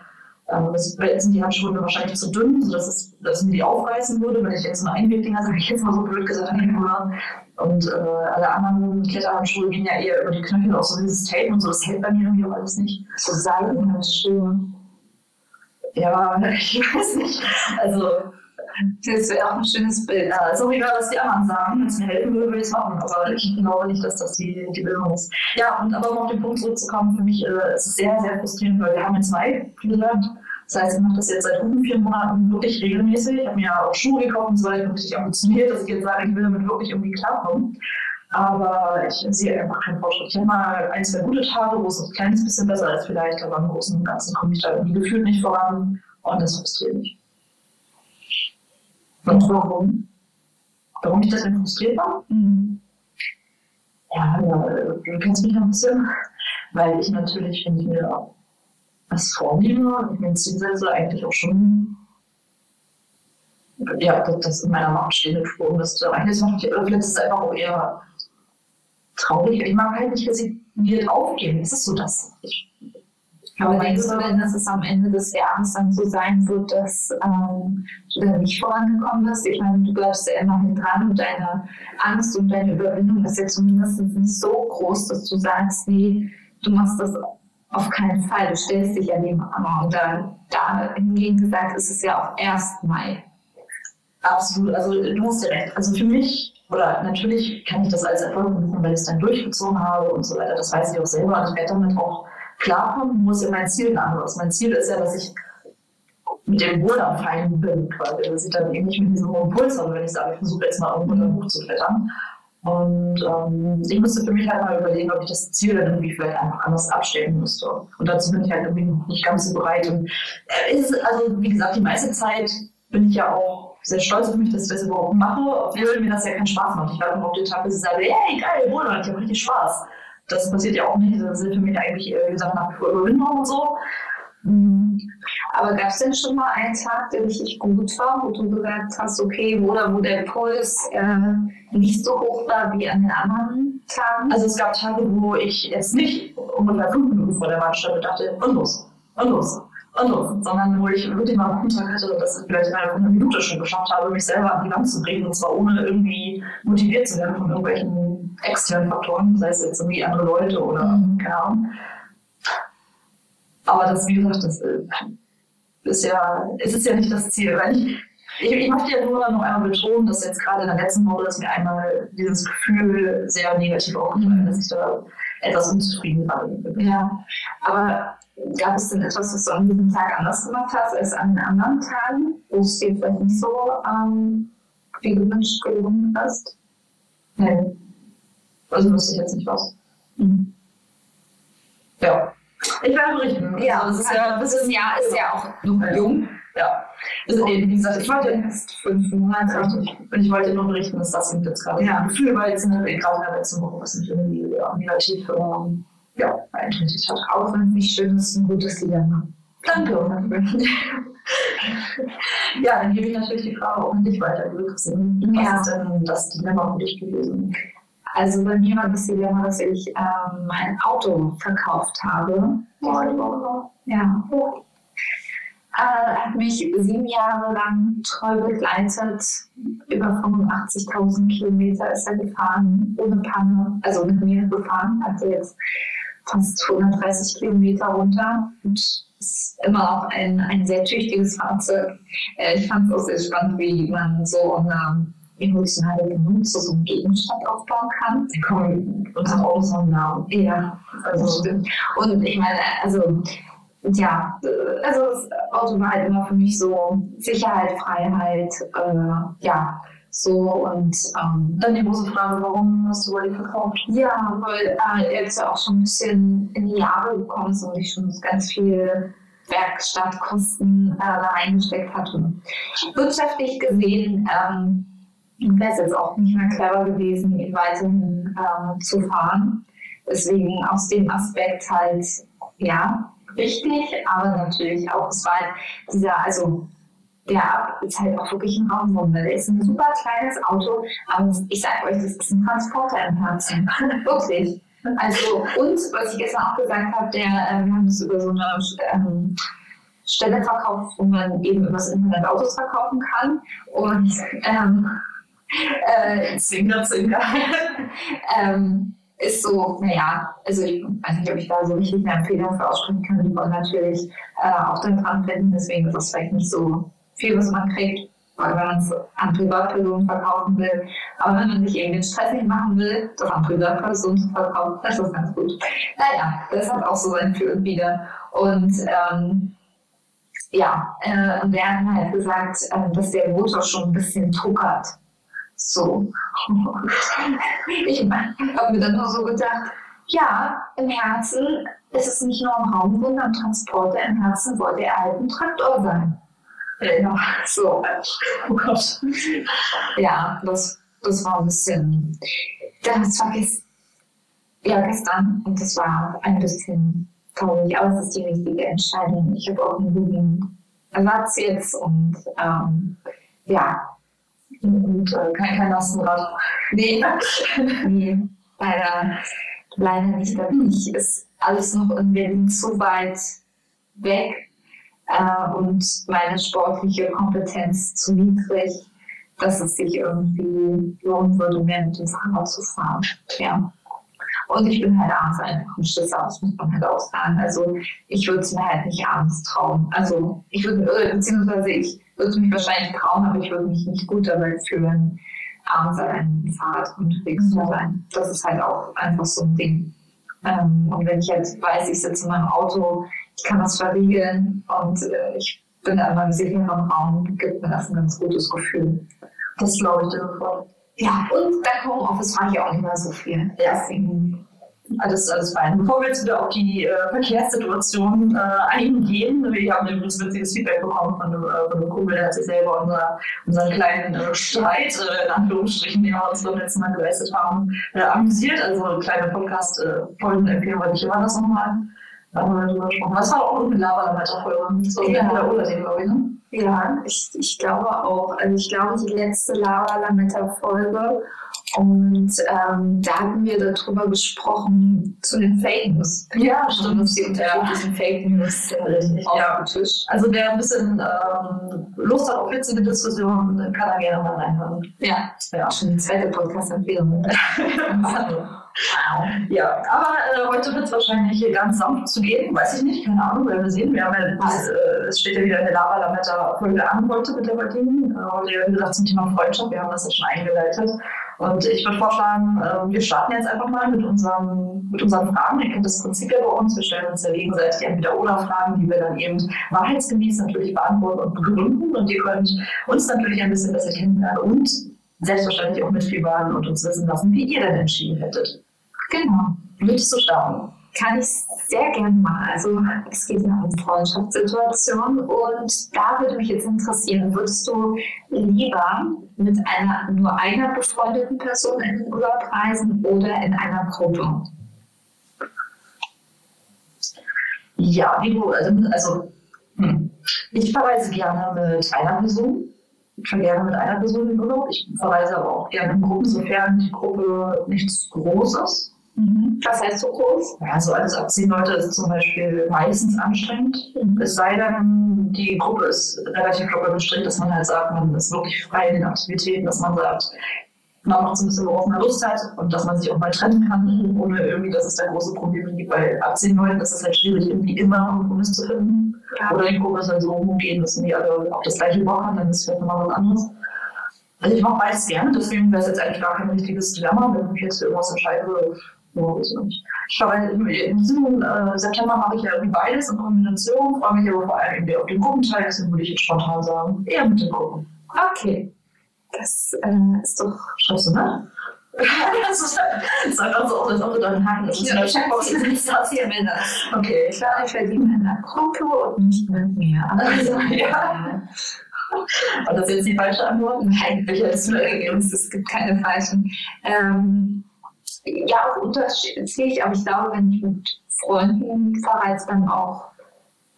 ähm, sind die Handschuhe wahrscheinlich zu dünn, sodass es, dass mir die aufreißen würde, wenn ich jetzt einen Einwegdinger, sage ich jetzt mal so blöd gesagt, habe. Und äh, alle anderen Kletterhandschuhe gehen ja eher über die Knöchel, auch so dieses Tape und so, das hält bei mir irgendwie auch alles nicht. So Seidenhandschuhe. Ja, (laughs) ich weiß nicht. Also, das wäre auch ein schönes Bild. Ist auch egal, was die anderen sagen. Es mir helfen würde, würde ich es machen. Aber ich glaube nicht, dass das die, die Lösung ist. Ja, und aber um auf den Punkt zurückzukommen, für mich äh, ist es sehr, sehr frustrierend, weil wir haben jetzt zwei, wie gesagt. Das heißt, ich mache das jetzt seit guten vier Monaten wirklich regelmäßig. Ich habe mir ja auch Schuhe gekauft und so weiter, wirklich ambitioniert, dass ich jetzt sage, ich will damit wirklich irgendwie klarkommen. Aber ich sehe einfach keinen Fortschritt. Ich habe mal ein, zwei gute Tage, wo es ein kleines bisschen besser ist vielleicht, aber im Großen und Ganzen komme ich da irgendwie gefühlt nicht voran und das frustriert mich. Und warum? Warum ich das denn frustriert war? Mhm. Ja, du kennst mich ein bisschen, weil ich natürlich, wenn ich mir was vornehme, ich mir Ziel setze, eigentlich auch schon ja, das in meiner Macht stehende Spur, um das zu erreichen. Das macht ist es einfach auch eher traurig. Ich mag halt nicht resigniert aufgeben. Das ist so das. Ich aber denkst du denn, dass es am Ende des Jahres dann so sein wird, dass ähm, du da nicht vorangekommen bist? Ich meine, du bleibst ja immerhin dran und deine Angst und deine Überwindung ist ja zumindest nicht so groß, dass du sagst, nee, du machst das auf keinen Fall. Du stellst dich ja dem an. Und da, hingegen gesagt, ist es ja auch erst Mai. Absolut, also du hast ja recht. Also für mich, oder natürlich kann ich das als Erfolg buchen, weil ich es dann durchgezogen habe und so weiter. Das weiß ich auch selber und ich werde damit auch klarkommen, muss ja mein Ziel ein. Mein Ziel ist ja, dass ich mit dem am fein bin, quasi. Dass ich dann eben nicht mit diesem hohen Puls habe, wenn ich sage, ich versuche jetzt mal irgendwo hoch zu klettern. Und ähm, ich musste für mich halt mal überlegen, ob ich das Ziel dann irgendwie vielleicht einfach anders abstellen müsste. Und dazu bin ich halt irgendwie nicht ganz so bereit. Und äh, ist, also, wie gesagt, die meiste Zeit bin ich ja auch sehr stolz auf mich, dass ich das überhaupt mache, obwohl mir das ja keinen Spaß macht. Ich war immer auf den Tag, bis ich sage, hey, geil, Monat, ich habe richtig Spaß. Das passiert ja auch nicht. Das sind für mich eigentlich, wie gesagt, nach wie vor Überwindung und so. Aber gab es denn schon mal einen Tag, der richtig gut war, wo du gesagt hast, okay, oder wo der Puls äh, nicht so hoch war wie an den anderen Tagen? Also es gab Tage, wo ich jetzt nicht ungefähr fünf Minuten vor der Warteschleife dachte, und los, und los, und los, sondern wo ich wirklich mal einen guten Tag hatte und das vielleicht innerhalb von einer Minute schon geschafft habe, mich selber an die Wand zu bringen und zwar ohne irgendwie motiviert zu werden von irgendwelchen externen Faktoren, sei es jetzt irgendwie andere Leute oder Mhm. keine Ahnung. Aber das, wie gesagt, das äh, ist ja, es ist ja nicht das Ziel. Weil ich, ich, ich möchte ja nur noch einmal betonen, dass jetzt gerade in der letzten Woche ist mir einmal dieses Gefühl sehr negativ aufgefallen, dass ich da etwas unzufrieden war. Ja, aber gab es denn etwas, was du an diesem Tag anders gemacht hast als an anderen Tagen, wo es dir vielleicht nicht so ähm, wie gewünscht gelungen ist? Nee. Also wüsste ich jetzt nicht was. Mhm. Ja. Ich werde berichten. Ja, also, es ist ja, das ist ja, ist ja auch noch jung. Ja. Also, eben, wie gesagt, ich wollte erst fünf Monate. Und ich wollte nur berichten, dass das eben jetzt gerade Ja. ein Gefühl war, jetzt in der, gerade in der letzten Woche, was mich irgendwie ja, negativ ähm, ja, beeinträchtigt hat. Auch wenn es nicht schön ist, ein gutes Dilemma. Danke. ja, dann gebe ich natürlich die Frage auch an dich weiter. Was Ja. ist denn das Dilemma für dich gewesen? Also bei mir war das Dilemma, dass ich ähm, mein Auto verkauft habe. Ja. Äh, hat mich sieben Jahre lang treu begleitet. Über 85.000 Kilometer ist er gefahren, ohne Panne. Also mit mir gefahren. Also jetzt fast 130 Kilometer runter. Und ist immer noch ein, ein sehr tüchtiges Fahrzeug. Äh, ich fand es auch sehr spannend, wie man so eine emotionale Bindung zu so einem Gegenstand aufbauen kann. Die kommen Autos haben Namen. Ja, also stimmt. Und ich meine, also ja, also das Auto war halt immer für mich so Sicherheit, Freiheit, äh, ja, so und ähm, Dann die große Frage, warum hast du die verkauft? ja, weil äh, jetzt ja auch schon ein bisschen in die Jahre gekommen ist und ich schon ganz viel Werkstattkosten äh, da reingesteckt hatte. Wirtschaftlich gesehen ähm, wäre es jetzt auch nicht mehr clever gewesen, ihn weiterhin ähm, zu fahren. Deswegen aus dem Aspekt halt, ja, richtig, aber natürlich auch, es war halt dieser, also der Ab ist halt auch wirklich ein Raumwunder. Der ist ein super kleines Auto, aber ich sag euch, das ist ein Transporter im Herzen. (laughs) wirklich. Also, und was ich gestern auch gesagt habe, der, äh, wir haben das über so eine ähm, Stelle verkauft, wo man eben über das Internet Autos verkaufen kann. Und ähm, äh, Zwinker, Zwinker. ähm, ist so, naja, also ich weiß nicht, ob ich da so richtig eine Empfehlung für aussprechen kann. Die wollen natürlich äh, auch dann dran finden, deswegen ist das vielleicht nicht so viel, was man kriegt, weil man es an Privatpersonen verkaufen will. Aber wenn man sich eben den Stress nicht machen will, das an Privatpersonen zu verkaufen, das ist ganz gut. Naja, das hat auch so sein Für und Wider. Und ähm, ja, äh, und der hat halt gesagt, äh, dass der Motor schon ein bisschen tuckert. So. Ich habe mir dann nur so gedacht, ja, im Herzen ist es nicht nur ein Raumwunder, ein Transporter, im Herzen wollte er halt Traktor sein. Ja, so. Oh Gott. Ja, das, das war ein bisschen, das war gest, ja, gestern und das war ein bisschen traurig, aber es ist die richtige Entscheidung. Ich habe auch einen guten Ersatz jetzt und ähm, ja, Und äh, kein, kein Lastenrad. Nee, (laughs) nee, leider, leider nicht. Da bin ich, ist alles noch in Berlin zu weit weg äh, und meine sportliche Kompetenz zu niedrig, dass es sich irgendwie lohnen würde, mehr mit dem Fahrrad zu fahren. Ja. Und ich bin halt abends einfach ein Schisser, das muss man halt auch sagen. Also ich würde es mir halt nicht abends trauen. Also ich würde, äh, beziehungsweise ich würde mich wahrscheinlich trauen, aber ich würde mich nicht gut dabei fühlen, abends an einem Fahrrad unterwegs zu sein. Das ist halt auch einfach so ein Ding. Ähm, und wenn ich halt weiß, ich sitze in meinem Auto, ich kann das verriegeln und äh, ich bin in meinem sicheren Raum, gibt mir das ein ganz gutes Gefühl. Das glaube ich dir sofort. Ja, und dank Homeoffice fahre ich auch nicht mehr so viel. Ja. Deswegen, alles, alles fein. Bevor wir jetzt wieder auf die äh, Verkehrssituation äh, eingehen, wir haben übrigens witziges Feedback bekommen von einem, äh, von einem Kumpel, der hat sich selber unser, unseren kleinen äh, Streit, äh, in Anführungsstrichen, den wir uns beim letzten Mal geleistet haben, äh, amüsiert. Also eine kleine Podcast-Folgen empfehlen wollte ich immer das nochmal. Da haben wir drüber gesprochen. Das war auch eine Laberlametta-Folge. So, Ja. ja. oder den, glaube ich, ne? Ja, ich, ich glaube auch. Also ich glaube, die letzte Lava Lametta-Folge. Und ähm, da haben wir darüber gesprochen, zu den Fake News. Ja, Und die Ja. unterschiedlichen Fake News äh, auf ja. dem Tisch. Also wer ein bisschen ähm, Lust hat auf witzige Diskussionen, kann da gerne mal reinhören. Ja, Ja. schon die zweite Podcast-Empfehlung. (laughs) (laughs) ja, aber äh, heute wird es wahrscheinlich hier ganz sanft zu gehen. Weiß ich nicht, keine Ahnung, werden wir sehen. Wir haben ja, das, äh, es steht ja wieder eine Lava Lametta Folge an heute mit der heutigen. Äh, heute, wie gesagt, zum Thema Freundschaft. Wir haben das ja schon eingeleitet. Und ich würde vorschlagen, äh, wir starten jetzt einfach mal mit unseren, mit unseren Fragen. Ihr kennt das Prinzip ja bei uns. Wir stellen uns ja gegenseitig entweder oder Fragen, die wir dann eben wahrheitsgemäß natürlich beantworten und begründen. Und ihr könnt uns natürlich ein bisschen besser kennenlernen und selbstverständlich auch mitfiebern und uns wissen lassen, wie ihr denn entschieden hättet. Genau. Möchtest du starten? Kann ich sehr gerne machen. Also es geht ja um Freundschaftssituationen und da würde mich jetzt interessieren, würdest du lieber mit einer nur einer befreundeten Person in den Urlaub reisen oder in einer Gruppe? Ja, wie du, also, also hm. ich verreise gerne mit einer Person. Ich fahre gerne mit einer Person den Urlaub. Ich verreise aber auch gerne in Gruppen, sofern die Gruppe nichts groß ist. Was heißt so groß? Ja, so alles ab zehn Leute ist zum Beispiel meistens anstrengend. Es sei denn, die Gruppe ist relativ locker gestrickt, dass man halt sagt, man ist wirklich frei in den Aktivitäten, dass man sagt, man macht so ein bisschen, worauf man Lust hat und dass man sich auch mal trennen kann, ohne irgendwie, dass es da große Probleme gibt. Weil ab zehn Leuten ist es halt schwierig, irgendwie immer einen Kompromiss zu finden. Oder die Gruppe ist halt so umgehen, dass die alle auf das gleiche Bock haben, dann ist es vielleicht nochmal was anderes. Also ich mache beides gerne, deswegen wäre es jetzt eigentlich gar kein richtiges Dilemma, wenn ich jetzt für irgendwas entscheide. Ja, weiß ich glaube, im diesem äh, September mache ich ja irgendwie beides in Kombination, freue mich aber vor allem irgendwie auf den Gruppenteil, deswegen würde ich jetzt spontan sagen, eher mit den Gruppen. Okay. Das äh, ist doch. Du, ne? (laughs) das ist das sah ganz so als ob du da einen Haken ist. Ja, ich habe auch nicht aus hier mit das. Okay. Ich war verdiene in einer Gruppe und nicht mit mir. (laughs) Also, ja. War das jetzt die falsche Antwort? Nein, du da gegeben? es gibt keine falschen. Ähm, ja, auch unterschiedlich, aber ich glaube, wenn ich mit Freunden verreise, dann auch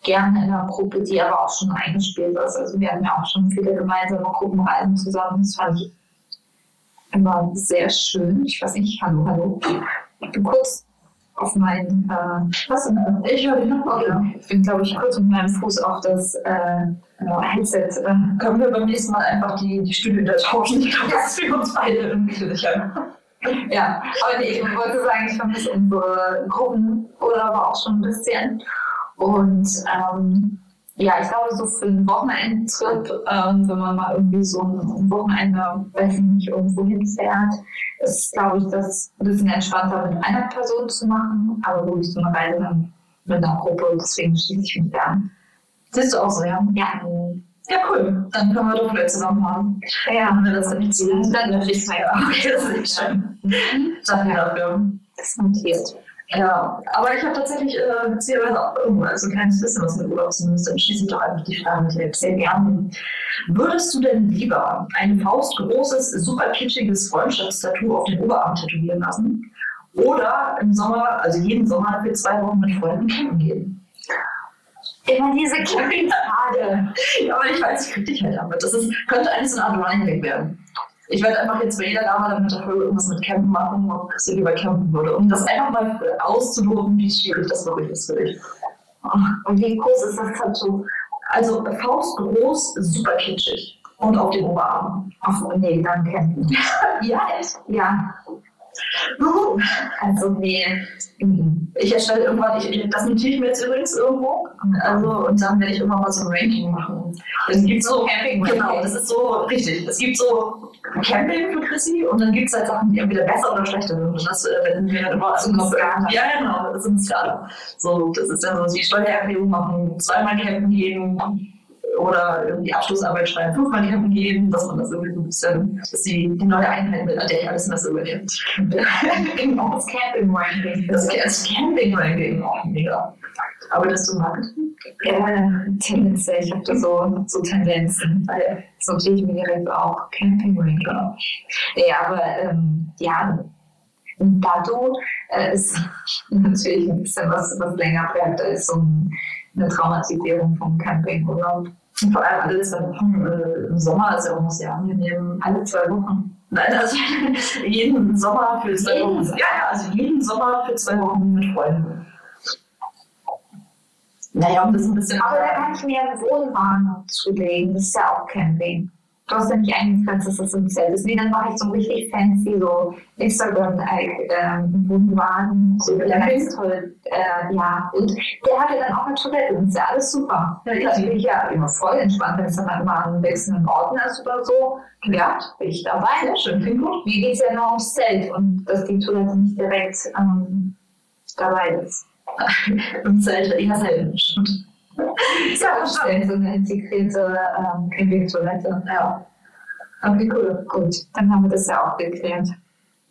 gerne in einer Gruppe, die aber auch schon eingespielt ist. Also wir haben ja auch schon viele gemeinsame Gruppenreisen zusammen. Das fand ich immer sehr schön. Ich weiß nicht, hallo, hallo. Ich bin kurz auf meinen, äh, was denn? Ich höre dich noch. Okay. Ich bin, glaube ich, kurz mit meinem Fuß auf das äh, Headset. Äh, Können wir beim nächsten Mal einfach die, die Stühle wieder tauschen? Ich glaube, das ist für uns beide irgendwie sicher. Ja, aber nee, ich wollte sagen, ich vermisse unsere Gruppenurlaube auch schon ein bisschen. Und ähm, ja, ich glaube, so für einen Wochenendtrip, ähm, wenn man mal irgendwie so ein Wochenende, weiß ich nicht, irgendwo hinfährt, ist, glaube ich, das ein bisschen entspannter mit einer Person zu machen, aber wirklich so eine Reise dann mit einer Gruppe. Deswegen schließe ich mich da an. Siehst du auch so, ja? Ja, Ja, cool. Dann können wir doch vielleicht zusammen fahren. ja, Haben wir das dann nicht zu dann natürlich zwei Okay, das ist echt schön. Danke dafür. Das ist notiert. Ja, aber ich habe tatsächlich äh, beziehungsweise auch irgendwo so ein kleines bisschen was mit Urlaub zu müssen. Dann schließe ich doch einfach die Frage mit dir sehr gerne. Würdest du denn lieber ein faustgroßes, super kitschiges Freundschaftstattoo auf den Oberarm tätowieren lassen? Oder im Sommer, also jeden Sommer für zwei Wochen mit Freunden campen gehen? Immer diese kleinen Frage. Ja, aber ich weiß, ich krieg dich halt damit. Das ist, könnte eigentlich so eine Art Running werden. Ich werde einfach jetzt bei jeder Lama damit irgendwas mit Campen machen und dass ich lieber campen würde. Um das einfach mal auszuloten, wie schwierig das wirklich ist für dich. Und wie groß ist das Tattoo? Also faustgroß, super kitschig. Und auf den Oberarm. Ach, nee, dann campen. (laughs) Ja, echt? Ja, Juhu. also nee. Ich erstelle irgendwann, ich, das notiere ich mir jetzt übrigens irgendwo. Also, und dann werde ich immer mal so ein Ranking machen. Es gibt so, Camping genau, das ist so richtig. Es gibt so Camping für Chrissy und dann gibt es halt Sachen, die entweder besser oder schlechter sind. Und das äh, werden wir dann immer eine Skala. Ja, genau, das ist eine Skala. So, das ist dann so, die Steuererklärung machen, zweimal campen gehen, oder irgendwie Abschlussarbeit schreiben, fünfmal campen gehen, dass man das irgendwie so ein bisschen, dass die, die neue Einheit, mit der ich alles Messer überlebt. (laughs) genau, das Camping-Ranking. Das, das Camping-Ranking, auch mega. Arbeitest du im Marketing? Ja, tendenziell. Ich habe da so, so Tendenzen, weil so notiere ich mir direkt auch Camping-Ranking. Ja, aber ähm, ja, Dado äh, ist (laughs) natürlich ein bisschen was, was länger bleibt als so eine Traumatisierung vom Campingurlaub. Und vor allem alle zwei Wochen äh, im Sommer ist ja auch noch sehr angenehm. Alle zwei Wochen. Nein, also (laughs) jeden Sommer für zwei Jeden Wochen. Ja, ja, also jeden Sommer für zwei Wochen mit Freunden. Naja, um das ein bisschen. Aber da kann ich mir einen Wohnwagen zulegen. Das ist ja auch Camping. Du hast ja nicht eingegrenzt, dass das im Zelt ist. Nee, dann mache ich so richtig fancy, so Instagram-Wohnwagen. So ganz toll. Äh, ja, und der hatte dann auch eine Toilette. Das ist ja alles super. Bin ich ja immer voll entspannt, wenn es dann halt mal ein bisschen in Ordnung ist oder so. Ja, bin ich dabei. Sehr schön, klingt gut. Mir geht es ja nur ums Zelt und dass die Toilette nicht direkt ähm, dabei ist. (laughs) Im Zelt eher selten. Ja, das stimmt. So eine integrierte ähm, Campingtoilette. Ja. Okay, cool. Gut, dann haben wir das ja auch geklärt.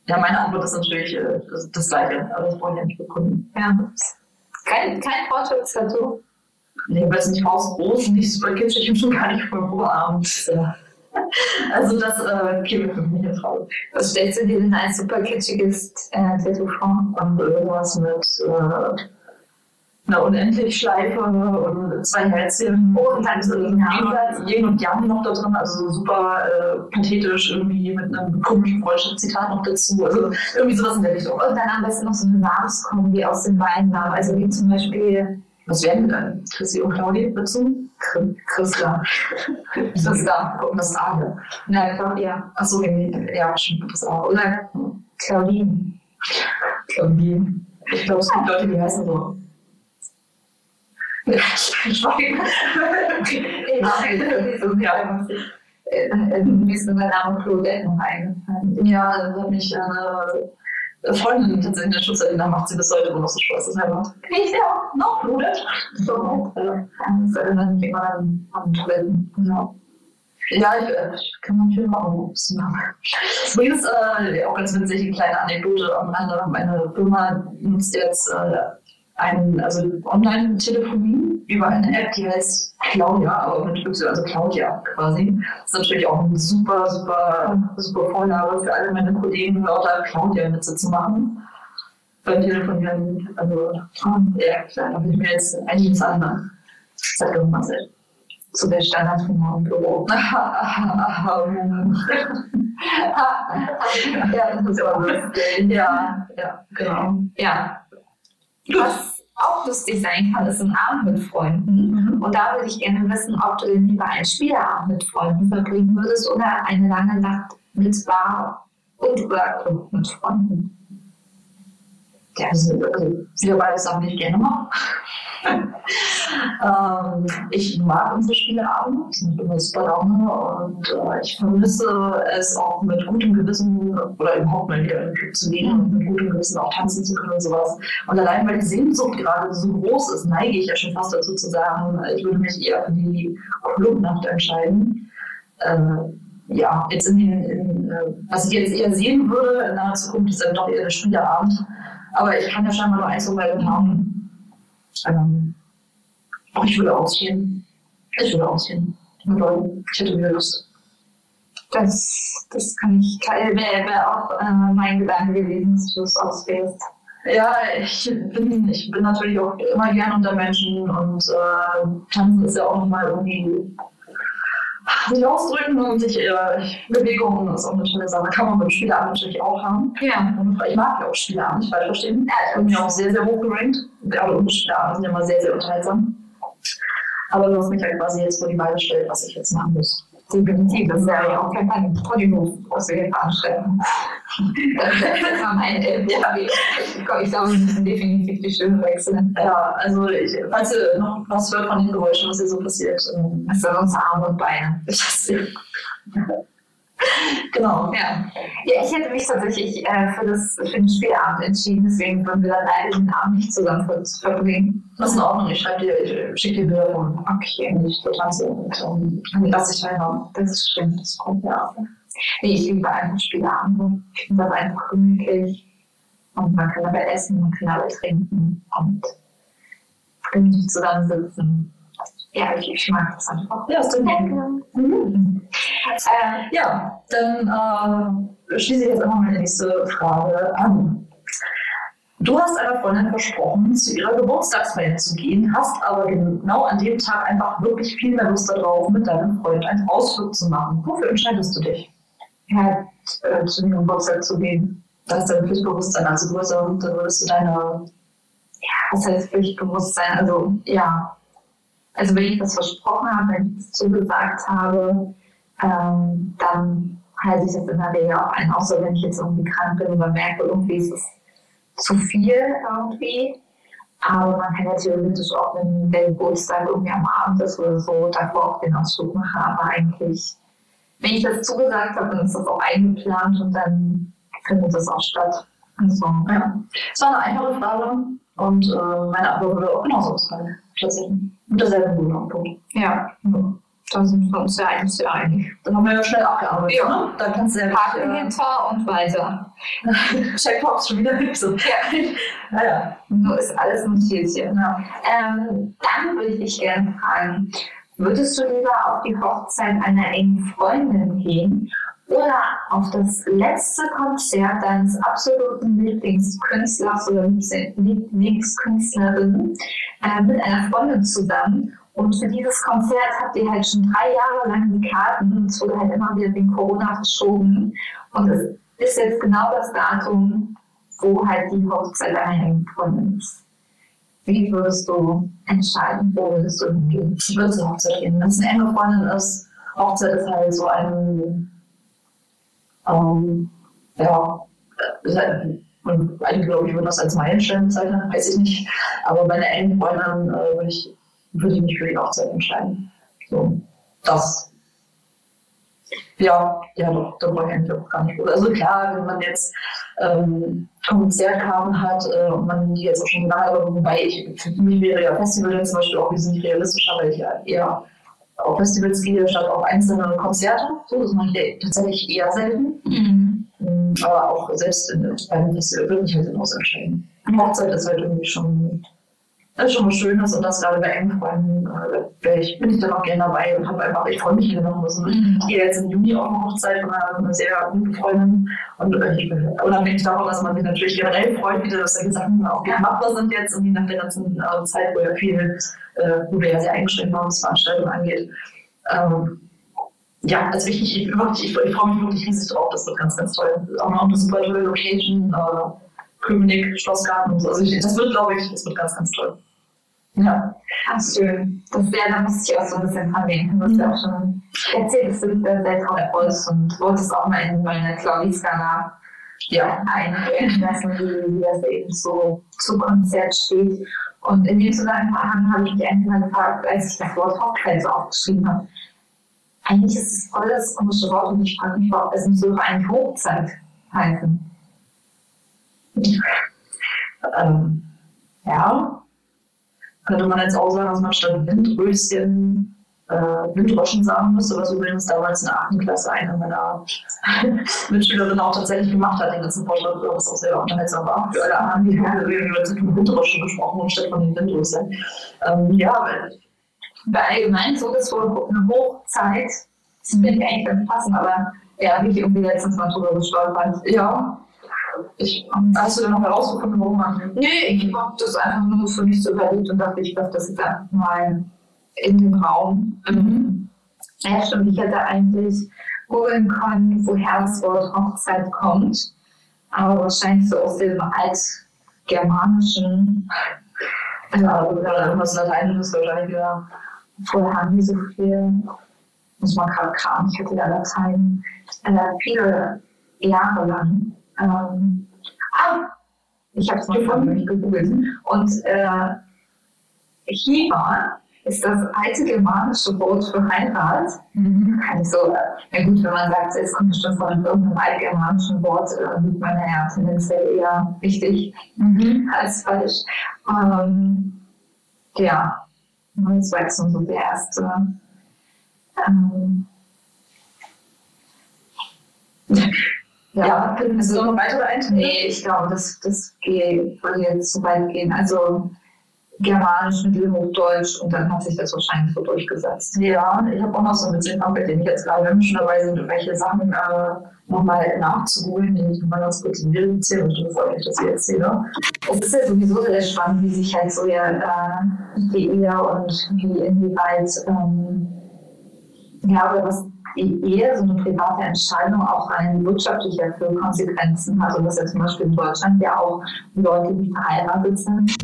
Ja, meine Antwort ist natürlich äh, das, das Gleiche. Aber das brauche ich ja nicht begründen. Ja. Kein, kein dazu. Nee, weil es nicht hausgroß, nicht super kitschig und schon gar nicht voll Oberabend. Ja. Also das äh, käme für mich in Frage. Was stellst du dir denn als super kitschiges äh, Tattoo vor? Und irgendwas mit äh, einer Unendlichschleife und zwei Herzchen Oh, und dann so Yin und- Yin und Yang noch da drin, also so super äh, pathetisch irgendwie mit einem komischen Freundschaftszitat noch dazu. Also irgendwie sowas in der Richtung. Und dann am besten noch so eine Namenskombi aus den beiden Namen. Also wie zum Beispiel Was werden wir dann? Chrissy und Claudi dazu? Chri- Christa. Christa. Und das A. na, Claudia Achso, ja, stimmt, das A. Oder Claudine. Claudi. Ich glaube, es gibt Leute, die heißen so. Ja, Äh, äh, Mir ist nur der Name Claudette noch eingefallen. Ja, das hat mich eine Freundin tatsächlich in der Schulzeit, da macht sie bis heute immer noch so Spaß. Das ist einfach, ich ja, noch blutet. So, äh, Das erinnert mich immer an, Toiletten. ja. Ja, ich, äh, ich kann man viel machen. (laughs) Übrigens, äh, auch ganz witzig, eine kleine Anekdote am Rande. Meine Firma nutzt jetzt äh, ein, also Online-Telefonie über eine App, die heißt Claudia, aber mit Y, also Claudia quasi. Das ist natürlich auch eine super, super, super Vorlage für alle meine Kollegen, lauter Claudia-Witze zu machen. Beim Telefonieren, also, ja, klar, da habe ich mir jetzt einiges an Zeit gemacht. So der Standardhumor im Büro. (laughs) ja, das ist aber lustig. Ja, ja, genau. Ja. Was auch lustig sein kann, ist ein Abend mit Freunden. Und da würde ich gerne wissen, ob du denn lieber einen Spieleabend mit Freunden verbringen würdest oder eine lange Nacht mit Bar und Club mit Freunden. Also wieder beide Sachen, die ich gerne mache. ähm, ich mag unsere sind immer super Laune und äh, ich vermisse es auch mit gutem Gewissen oder überhaupt mal wieder in zu gehen und mit gutem Gewissen auch tanzen zu können und sowas. Und allein weil die Sehnsucht gerade so groß ist, neige ich ja schon fast dazu zu sagen, ich würde mich eher für die Clubnacht entscheiden. Äh, ja, jetzt in den, in, äh, was ich jetzt eher sehen würde in naher Zukunft, ist dann doch eher der Spieleabend. Aber ich kann ja scheinbar nur eins so weit haben. Ähm, aber ich würde ausgehen. Ich würde ausgehen. Ich hätte wieder Lust. Das, das kann ich, wäre wär auch äh, mein Gedanke gewesen, dass du es auswählst. Ja, ich bin, ich bin natürlich auch immer gern unter Menschen und äh, tanzen ist ja auch nochmal irgendwie sich ausdrücken und sich äh, Bewegungen ist auch eine tolle Sache. Kann man beim Spieleabend natürlich auch haben. Ja. Ich mag ja auch Spieleabend, nicht falsch verstehen. Ja, ich bin ja auch sehr, sehr hoch gerankt. Gerade unsere Spieleabende sind ja immer sehr, sehr unterhaltsam. Aber du hast mich halt quasi jetzt vor die Beine gestellt, was ich jetzt machen muss. Definitiv, das wäre ja auch kein Ponyhof, was wir hier veranstalten. Das ist mal mein äh, ja. Ich glaube, wir müssen definitiv die Stimme wechseln. Ja, also ich, falls ihr noch was hört von den Geräuschen, was hier so passiert, ähm, Das sind unsere Arme und Beine. (laughs) ich genau. Ja. ja, ich hätte mich tatsächlich äh, für, das, für den Spielabend entschieden, deswegen würden wir dann leider den Abend nicht zusammen ver verbringen. Das ist in Ordnung. Ich dir, ich schicke dir Bilder von Okay, ich so tanze und ähm, dann lass dich teilhaben. das ist schön, das kommt ja auch. Ich liebe einfach Spielabende. Ich finde das einfach gemütlich. Und man kann dabei essen, man kann dabei trinken und gemütlich zusammensitzen. Ja, ich, ich mag das einfach. Ja, ist dann Mhm. Äh, Ja, dann äh, schließe ich jetzt einfach meine nächste Frage an. Du hast einer Freundin versprochen, zu ihrer Geburtstagsfeier zu gehen, hast aber genau an dem Tag einfach wirklich viel mehr Lust darauf, mit deinem Freund einen Ausflug zu machen. Wofür entscheidest du dich? Ja, äh, zu dem Geburtstag zu gehen. Das ist dein Pflichtbewusstsein, also größer, dann würdest du deine. Was heißt Pflichtbewusstsein? Also, ja. Also, wenn ich das versprochen habe, wenn ich das zugesagt habe, ähm, dann halte ich das in der Regel auch ein. Außer wenn ich jetzt irgendwie krank bin oder merke, irgendwie ist es zu viel irgendwie. Aber man kann ja theoretisch auch, wenn der Geburtstag irgendwie am Abend ist oder so, davor auch den Ausflug machen. Aber eigentlich, wenn ich das zugesagt habe, dann ist das auch eingeplant und dann findet das auch statt. Also, Ja. Es war eine einfache Frage und äh, meine Antwort würde auch genauso ausfallen. Tatsächlich. Mit derselben Begründung. ja, da sind wir uns ja eigentlich sehr einig. Dann haben wir ja schnell abgearbeitet. Ja. Ne? Dann kannst du ja Haken äh, hinter und weiter. (laughs) Checkbox schon wieder. So. Ja. Naja. Nur ist alles notiert hier. Ähm, dann würde ich dich gerne fragen, würdest du lieber auf die Hochzeit einer engen Freundin gehen oder auf das letzte Konzert deines absoluten Lieblingskünstlers oder Lieblingskünstlerin äh, mit einer Freundin zusammen? Und für dieses Konzert habt ihr halt schon drei Jahre lang die Karten. Es wurde halt immer wieder wegen Corona verschoben. Und es ist jetzt genau das Datum, wo halt die Hochzeit einer engen Freundin ist. Wie würdest du entscheiden, wo würdest du hingehen? Ich würde zur Hochzeit gehen. Wenn es eine enge Freundin ist, Hochzeit ist halt so ein, ähm, ja, ist halt, und einige, glaube ich, würden das als Meilenstein bezeichnen, weiß ich nicht. Aber bei einer engen Freundin äh, würde ich, würde ich mich für die Hochzeit entscheiden. So, das. Ja, ja, brauche ich eigentlich auch gar nicht. Also klar, wenn man jetzt ähm, Konzertkarten hat äh, und man die jetzt auch schon lange, aber wobei ich, für mich wäre ja Festival zum Beispiel auch wesentlich realistischer, weil ich ja eher auf Festivals gehe, statt auf einzelne Konzerte. So, das mache ich ja tatsächlich eher selten. Mm, Aber auch selbst in, bei einem Festival würde ich halt hinaus entscheiden. Hochzeit ist halt irgendwie schon, das ist schon was Schönes und das gerade bei engen Freunden äh, ich, bin ich dann auch gerne dabei und habe einfach, ich freue mich hier noch. Also, ich gehe jetzt im Juni auf eine Hochzeit von einer, sehr guten Freundin und äh, ich bin unabhängig davon, dass man sich natürlich generell freut, wie das ja gesagt haben, auch machbar sind jetzt irgendwie nach der ganzen äh, Zeit, wo ja viel, äh, wo wir ja sehr eingeschränkt waren, was Veranstaltungen angeht. Ähm, ja, also ich, wirklich, ich, ich freue mich wirklich riesig drauf. Das wird ganz, ganz toll. Auch noch eine super tolle Location, äh, Köpenick, Schlossgarten und so. Also ich, das wird, glaube ich, das wird ganz, ganz toll. Ja. Ach, schön. Das wäre, da muss ich auch so ein bisschen dran denken. Du hast ja auch schon erzählt, dass du dich da sehr drauf freust und wolltest auch mal in meine Claudia-Skala Ja. einbringen lassen, wie, wie das eben so zu Konzert steht. Und in dem Zusammenhang habe ich mich einfach mal gefragt, als ich das Wort Hochzeit so aufgeschrieben habe. Eigentlich ist es voll das komische Wort und ich frage mich, ob es nicht so eine Hochzeit heißen. Ähm, ja. Könnte man jetzt auch sagen, dass man statt Windröschen äh, Windroschen sagen müsste, was übrigens damals in der 8. Klasse eine meiner (laughs) Mitschülerinnen auch tatsächlich gemacht hat, den ganzen Vortrag, was auch sehr unterhaltsam war. Für alle anderen, die haben über von Windroschen gesprochen und statt von den Windröschen. Ähm, ja, Bei allgemein so ist wohl eine Hochzeit, das finde ich eigentlich ganz passend, aber ja, habe ich irgendwie letztens mal drüber gestolpert. Ja. Ich, hast du denn noch herausgefunden, warum man. Nee, ich habe das einfach nur für mich so überlegt und dachte, ich werfe das jetzt einfach mal in den Raum. Mhm. Ja, stimmt. Ich hätte eigentlich googeln können, woher das Wort Hochzeit kommt. Aber wahrscheinlich so aus dem altgermanischen. Ja, oder irgendwas Lateinisches wahrscheinlich, ja. Vorher haben die so viel, muss man gerade kramen, ich hatte ja Latein, äh, viele Jahre lang. Ähm, ah, ich habe es gefunden, nicht gegoogelt. Und äh, Chiba ist das alte germanische Wort für Heirat. Mhm. Kann ich so, ja gut, wenn man sagt, es kommt bestimmt von irgendeinem altgermanischen Wort, äh, sieht man ja tendenziell eher richtig mhm. als falsch. Ähm, ja, das war jetzt so der erste. Ähm, ja, ja können wir so noch weitere Einzelne? Nee, ich glaube, das, das geht, würde jetzt zu weit gehen. Also Germanisch, Mittelhochdeutsch und dann hat sich das wahrscheinlich so durchgesetzt. Ja, ich habe auch noch so ein bisschen mit den ich jetzt gerade, schon dabei sind, welche Sachen äh, nochmal nachzuholen, die ich nochmal ganz kurz in Bild erzähle und bevor ich das hier erzähle. Es ist ja sowieso sehr spannend, wie sich halt so ja äh, die Ehe und wie inwieweit ähm, ja, oder was die Ehe, so eine private Entscheidung auch rein wirtschaftlicher für Konsequenzen hat. Und dass ja zum Beispiel in Deutschland ja auch Leute, die verheiratet sind,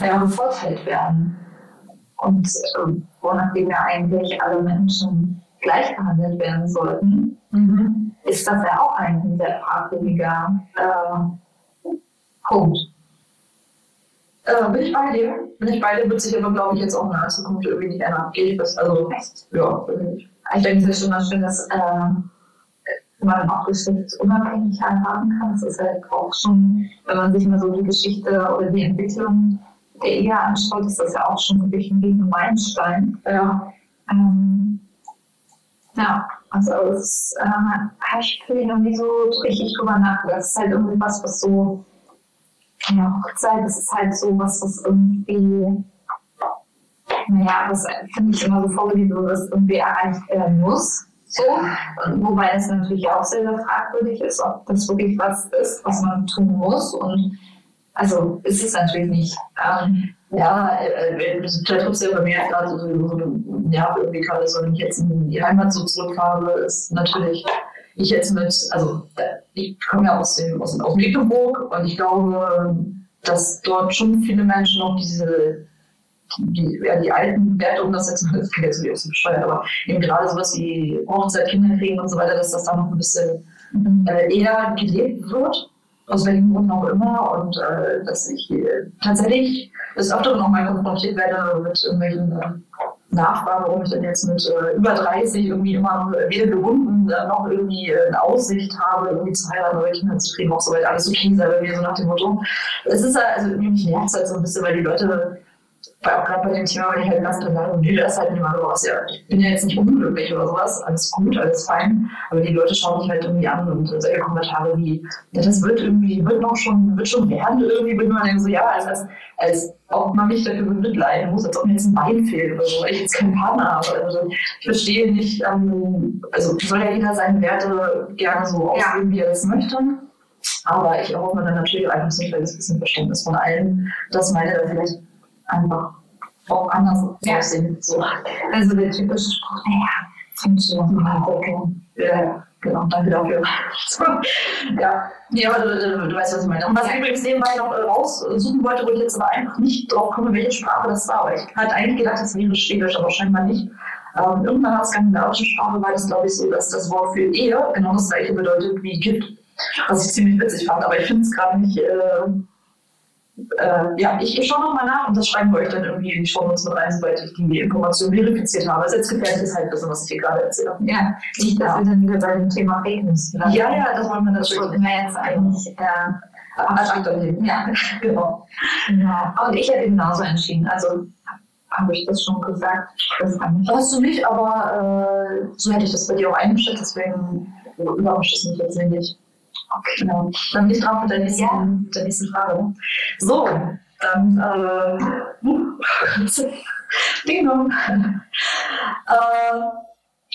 ja, bevorteilt werden. Und äh, wo nachdem ja eigentlich alle Menschen gleich behandelt werden sollten, mhm. ist das ja auch ein sehr fragwürdiger äh, Punkt. Äh, bin ich bei dir? Bin ich bei dir, wird sich aber, glaube ich, jetzt auch in der Zukunft irgendwie nicht ändern. Gehe ich was? Also, Echt? ja, bin ich. Ich denke, es ist schon mal schön, dass äh, man auch geschlechtsunabhängig heiraten kann. Das ist halt auch schon, wenn man sich mal so die Geschichte oder die Entwicklung der Ehe anschaut, ist das ja auch schon wirklich ein Meilenstein. Ja. Ähm, ja, also es äh, habe ich für irgendwie so richtig drüber nachgedacht. Es ist halt irgendwie was, was so, ja, Hochzeit, das ist halt so was, was irgendwie naja, das finde ich immer so vorgegeben, dass irgendwie erreicht werden muss. So. Wobei es natürlich auch sehr, fragwürdig ist, ob das wirklich was ist, was man tun muss. Und also ist es natürlich nicht. Ähm, ja, äh, das ist trotzdem bei mir gerade so, ja, irgendwie gerade so, wenn ich jetzt in die Heimat so zurückfahre, ist natürlich ich jetzt mit, also ich komme ja aus dem, aus, aus Mecklenburg und ich glaube, dass dort schon viele Menschen noch diese die, ja, die alten Werte umsetzen, (laughs) das klingt jetzt nicht so bescheuert, aber eben gerade sowas wie Hochzeit, Kinder kriegen und so weiter, dass das da noch ein bisschen mhm. äh, eher gelebt wird, aus welchen Gründen auch immer. Und äh, dass ich äh, tatsächlich des Öfteren noch mal konfrontiert werde mit irgendwelchen äh, Nachfragen, warum ich denn jetzt mit äh, über 30 irgendwie immer weder gebunden noch irgendwie äh, eine Aussicht habe, irgendwie zu heiraten oder Kinder zu kriegen, auch so weit alles okay sei bei mir, so nach dem Motto. Es ist halt, also irgendwie mich nervt halt so ein bisschen, weil die Leute weil auch gerade bei dem Thema, weil ich halt ganz klar sage, nee, das ist halt nicht mal sowas. Ja, ich bin ja jetzt nicht unglücklich oder sowas, alles gut, alles fein, aber die Leute schauen mich halt irgendwie an und solche Kommentare wie, ja, das wird irgendwie, wird noch schon, wird schon werden irgendwie, bin man dann so, ja, als, als, als ob man mich dafür mitleiden muss, als ob mir jetzt ein Bein fehlt oder so, weil ich jetzt keinen Partner habe. Also ich verstehe nicht, ähm, also soll ja jeder seine Werte gerne so ausüben, ja. wie er das möchte. Aber ich erhoffe mir dann natürlich einfach so ein kleines bisschen Verständnis von allen, dass meine da vielleicht einfach auch anders ja. aussehen. So. Also der typische Spruch, naja, du noch mal gucken. Ja, genau, danke dafür. So, ja, nee, aber du, du, du, weißt, was ich meine. Und was ich übrigens nebenbei noch äh, raussuchen wollte, wo ich jetzt aber einfach nicht drauf komme, welche Sprache das war. Aber ich hatte eigentlich gedacht, das wäre Schwedisch, aber scheinbar nicht. Ähm, irgendwann aus skandinavischen Sprache war das, glaube ich, so, dass das Wort für Ehe genau das gleiche bedeutet wie Gift. Was ich ziemlich witzig fand, aber ich finde es gerade nicht. Äh, äh, ja, ich, ich schaue nochmal nach und das schreiben wir euch dann irgendwie in die Show Notes mit rein, sobald ich die Information verifiziert habe. Also jetzt ist halt das, was ich hier gerade erzähle. Ja, nicht, dass ja. wir dann wieder bei dem Thema Fake News Ja, ja, das wollen wir natürlich. Das wir jetzt eigentlich. Äh, ja, genau. Ja. Und ich hätte genauso entschieden. Also habe ich das schon gesagt. Das hast du nicht, aber äh, so hätte ich das bei dir auch eingeschätzt, deswegen überrascht es mich jetzt nicht. Okay, genau. Dann bin ich drauf mit der nächsten, ja. mit der nächsten Frage. So, dann äh, (laughs) Ding äh,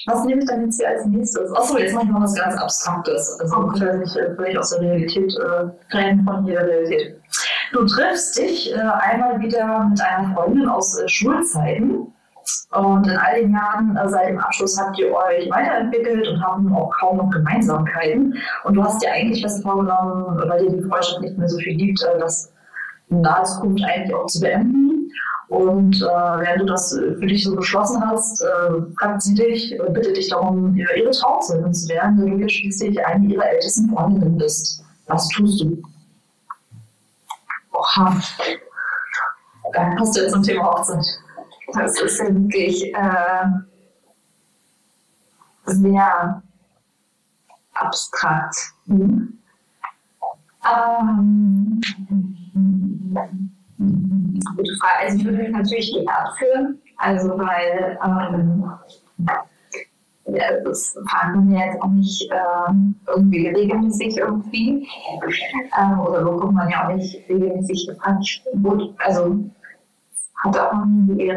was nehme ich dann jetzt hier als nächstes? Achso, jetzt mache ich noch was ganz Abstraktes. Also okay. ich äh, völlig aus der Realität äh, trennen von jeder Realität. Du triffst dich äh, einmal wieder mit einer Freundin aus äh, Schulzeiten und in all den Jahren äh, seit dem Abschluss habt ihr euch weiterentwickelt und haben auch kaum noch Gemeinsamkeiten. Und du hast dir eigentlich fest vorgenommen, weil dir die Freundschaft nicht mehr so viel gibt, äh, das in Zukunft eigentlich auch zu beenden. Und äh, während du das für dich so beschlossen hast, äh, fragt sie dich, äh, bittet dich darum, ihre Trauzeugin zu werden, da du jetzt schließlich eine ihrer ältesten Freundinnen bist. Was tust du? Oha. Dann passt du jetzt zum Thema Hochzeit. Das ist ja wirklich äh, sehr abstrakt. Mhm. Ähm, gute Frage. Also ich würde mich natürlich geehrt fühlen, also weil ähm, ja, das fragen wir jetzt auch nicht ähm, irgendwie regelmäßig irgendwie. Ähm, oder bekommt man ja auch nicht regelmäßig gefragt. Also hat auch noch nie die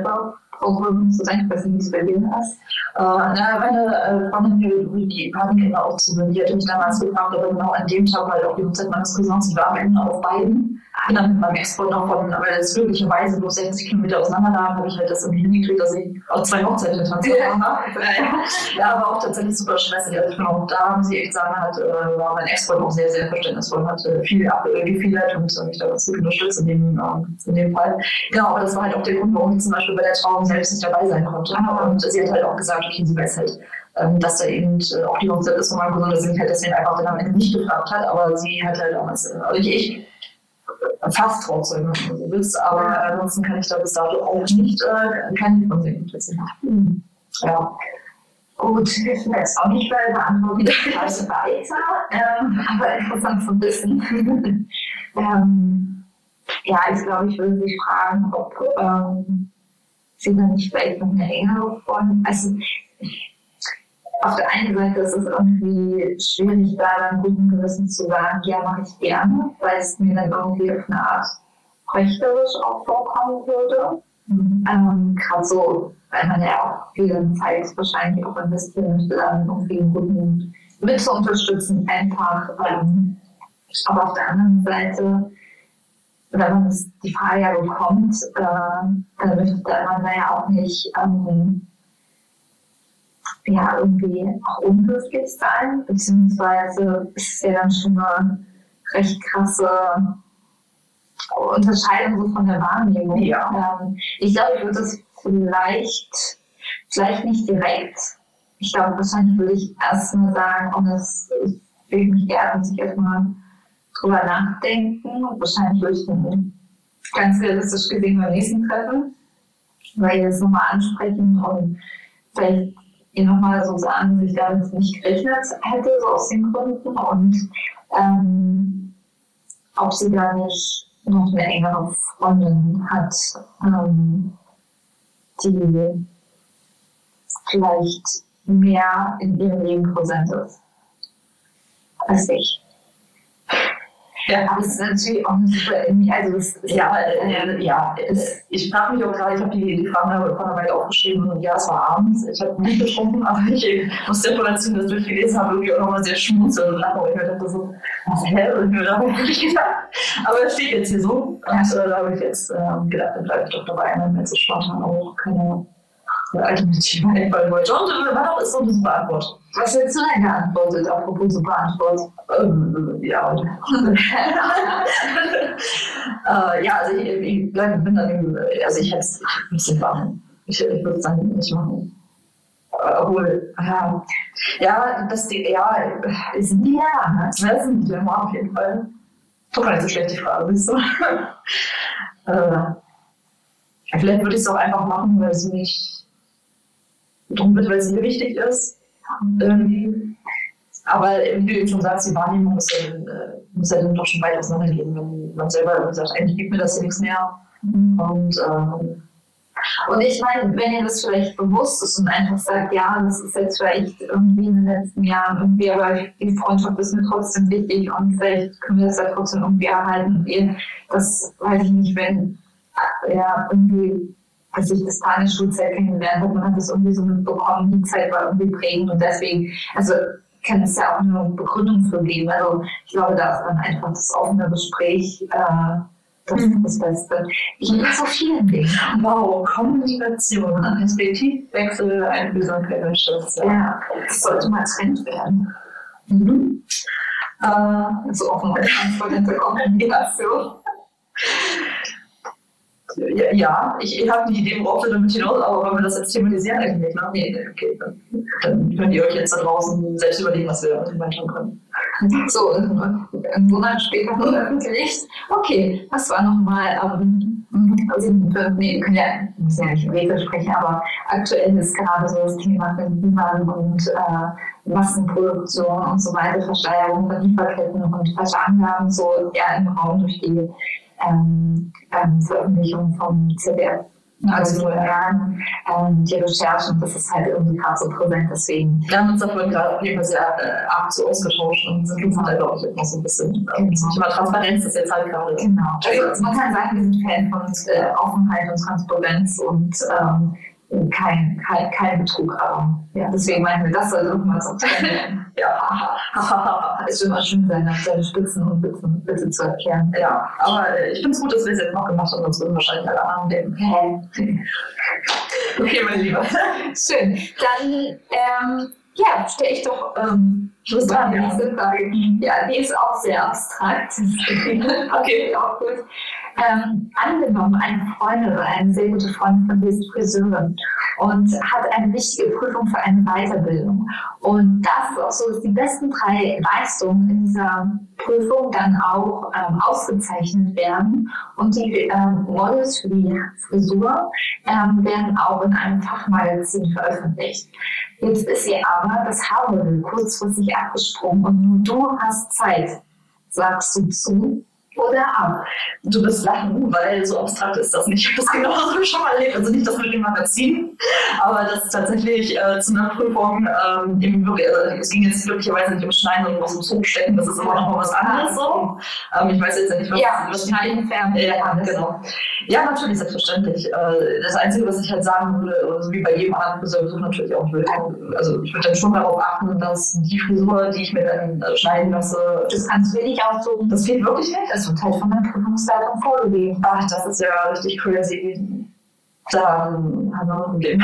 Es bei dir ist. Äh, na, meine äh, Freundin, die, die Patenkinder auch zu die hat mich damals gefragt, aber genau an dem Tag halt auch die Hochzeit meines Cousins, ich war am Ende auf beiden. Bin dann mit meinem Ex-Freund noch von, weil es glücklicherweise bloß 60 Kilometer auseinander lag, habe ich halt das irgendwie hingekriegt, dass ich auch zwei Hochzeiten tanzen habe. (laughs) ja, aber auch tatsächlich super stressig. Also ich bin auch da, muss ich echt sagen, hat, äh, war mein Ex-Freund auch sehr, sehr verständnisvoll, hat äh, viel abgefedert und mich da ganz gut unterstützt in dem, äh, in dem Fall. Genau, aber das war halt auch der Grund, warum ich zum Beispiel bei der Trauung selbst nicht dabei sein konnte. Und sie hat halt auch gesagt, okay, sie weiß halt, ähm, dass da eben äh, auch die Hochzeit ist von meinem Cousin, dass sie mich halt deswegen einfach dann am Ende nicht gefragt hat, aber sie hat halt damals, äh, also ich, ich fast Trauzeugen, wenn du so willst, aber ansonsten kann ich da bis dato auch nicht, äh, kein von sehen. Mhm. Ja. Gut, ich will jetzt auch nicht mehr beantworten, also weiter, ähm, aber interessant zu wissen. (laughs) ähm, ja, ich glaube, ich würde sich fragen, ob ähm, sie dann nicht vielleicht noch eine engere Freundin, also auf der einen Seite ist es irgendwie schwierig, da dann guten Gewissen zu sagen, ja, mache ich gerne, weil es mir dann irgendwie auf eine Art rechterisch auch vorkommen würde. Mhm. Ähm, Gerade so, weil man ja auch viel Zeit wahrscheinlich auch investieren möchte, dann irgendwie einen guten mit zu unterstützen, einfach. Ähm, aber auf der anderen Seite, wenn man die Frage ja bekommt, äh, dann möchte man da ja auch nicht ähm, ja irgendwie auch unhöflich sein, beziehungsweise ist es ja dann schon eine recht krasse Unterscheidung so von der Wahrnehmung. Ja. Ähm, ich glaube, ich würde das vielleicht, vielleicht nicht direkt. Ich glaube, wahrscheinlich würde ich erstmal sagen, und das will mich gerne, muss ich erstmal drüber nachdenken. Und wahrscheinlich würde ich dann ganz realistisch gesehen beim nächsten Treffen, weil wir das nochmal ansprechen und vielleicht ihr nochmal so sagen, dass ich damit nicht gerechnet hätte, so aus den Gründen und ähm, ob sie da nicht noch eine engere Freundin hat, ähm, die vielleicht mehr in ihrem Leben präsent ist als ich. Ja, aber es ist natürlich auch eine super, also das, ja, äh, ja, es, ich frage mich auch gerade, ich habe die, die Fragen von der Weile aufgeschrieben und ja, es war abends, ich habe nicht getrunken, aber ich muss der Information, das durchgelesen habe, irgendwie auch nochmal sehr schmunzeln und lachen, weil ich dachte so, was hä, und mir da nicht (laughs) gedacht. Aber es steht jetzt hier so und äh, da habe ich jetzt äh, gedacht, dann bleibe ich doch dabei, wenn jetzt so spontan auch keine Alternative einfallen wollte. Und was ist so eine super Antwort? Was hättest du denn geantwortet, apropos super Antwort? Ähm, ja. (laughs) äh, ja, also ich, ich bleib, bin dann, also ich hätte es ein bisschen machen. Ich, ich würde es dann nicht machen. Obwohl, ja, ja, das, ja, ist ein Dilemma, ne? Das ist ein Dilemma auf jeden Fall. Doch gar nicht so schlecht die Frage, bist du? (laughs) äh, vielleicht würde ich es auch einfach machen, weil sie nicht drum wird, weil es mir wichtig ist. Ähm, aber wie du eben schon sagst, die Wahrnehmung muss ja, äh, muss ja dann doch schon weit auseinandergehen, wenn man selber sagt, eigentlich gibt mir das hier nichts mehr. Mhm. Und, ähm, und ich meine, wenn ihr das vielleicht bewusst ist und einfach sagt, ja, das ist jetzt vielleicht irgendwie in den letzten Jahren irgendwie, aber die Freundschaft ist mir trotzdem wichtig und vielleicht können wir das ja trotzdem irgendwie erhalten. Und ihr, das weiß ich nicht, wenn ja, irgendwie als ich das Paar in der Schulzeit kennengelernt habe, man hat das irgendwie so mitbekommen, die Zeit war irgendwie prägend und deswegen, also kann es ja auch eine Begründung für geben. Also ich glaube, da ist dann einfach das offene Gespräch äh, das ist das Beste. Ich bin so vielen Dingen. Wow, Kommunikation, Perspektivwechsel, Einfühlsamkeit und Schutz. Ja, das sollte mal Trend werden. Mhm. Äh, so offen und transparente Kommunikation ja, ja ich, ich habe eine Idee, worauf du damit hinaus, aber wenn wir das jetzt thematisieren, eigentlich nicht, ne? Nee, okay, dann, dann könnt ihr euch jetzt da draußen selbst überlegen, was wir gemeinsam können. (laughs) So, einen Monat später veröffentlicht. Okay, das war nochmal ähm, Also, nee, können ja, müssen ja nicht Rede sprechen, aber aktuell ist gerade so das Thema Kliman und äh, Massenproduktion und so weiter, Versteigerung von Lieferketten und falsche Angaben so eher im Raum durch die ähm, ähm, Veröffentlichung vom ZDF also nur Jahren ähm, die Recherchen, das ist halt irgendwie gerade so präsent, deswegen. Wir haben uns davon gerade auf jeden Fall sehr äh, arg so ausgetauscht und sind uns halt, glaube ich, immer so ein bisschen ähm, genau. Thema Transparenz ist jetzt halt gerade. Genau. Also man kann sagen, wir sind Fan von äh, Offenheit und Transparenz und ähm, kein, kein, kein Betrug, aber ja, deswegen meinen wir, das soll irgendwann so (laughs) werden. Ja, (laughs) ist immer schön, seine, seine Spitzen und Witzen, Witze zu erklären. Ja, aber ich finde es gut, dass wir es jetzt noch gemacht haben, sonst würden wahrscheinlich alle anderen denken. (laughs) okay, meine Liebe. (laughs) Schön. Dann, ähm, ja, stelle ich doch ähm, Schluss an die nächste Frage. Ja, die ist auch sehr abstrakt. okay, auch gut. Ähm, angenommen, eine Freundin oder eine sehr gute Freundin von dir ist Friseurin und hat eine wichtige Prüfung für eine Weiterbildung. Und das ist auch so, dass die besten drei Leistungen in dieser Prüfung dann auch ähm, ausgezeichnet werden. Und die ähm, Models für die Frisur ähm, werden auch in einem Fachmagazin veröffentlicht. Jetzt ist ihr aber das Haarmodell kurzfristig abgesprungen und nur du hast Zeit, sagst du zu oder ab. Du bist lachen, weil so abstrakt ist das nicht. Ich habe das genauso schon mal erlebt. Also nicht das mit dem Magazin, aber das tatsächlich äh, zu einer Prüfung ähm, wirklich, also es ging jetzt glücklicherweise nicht um Schneiden und was im Zug stecken, das ist immer noch mal was anderes so. Ähm, ich weiß jetzt nicht, was, ja, was Schneiden, Färben, ja, genau. Ja, natürlich, selbstverständlich. Äh, das Einzige, was ich halt sagen würde, also wie bei jedem anderen Friseurbesuch natürlich auch, würde, also ich würde dann schon darauf achten, dass die Frisur, die ich mir dann äh, schneiden lasse, das kannst du wirklich aussuchen. Das geht wirklich nicht. Das wird halt von der Prüfungsleitung vorgegeben. Ach, das ist ja richtig crazy. Dann haben wir ein Problem.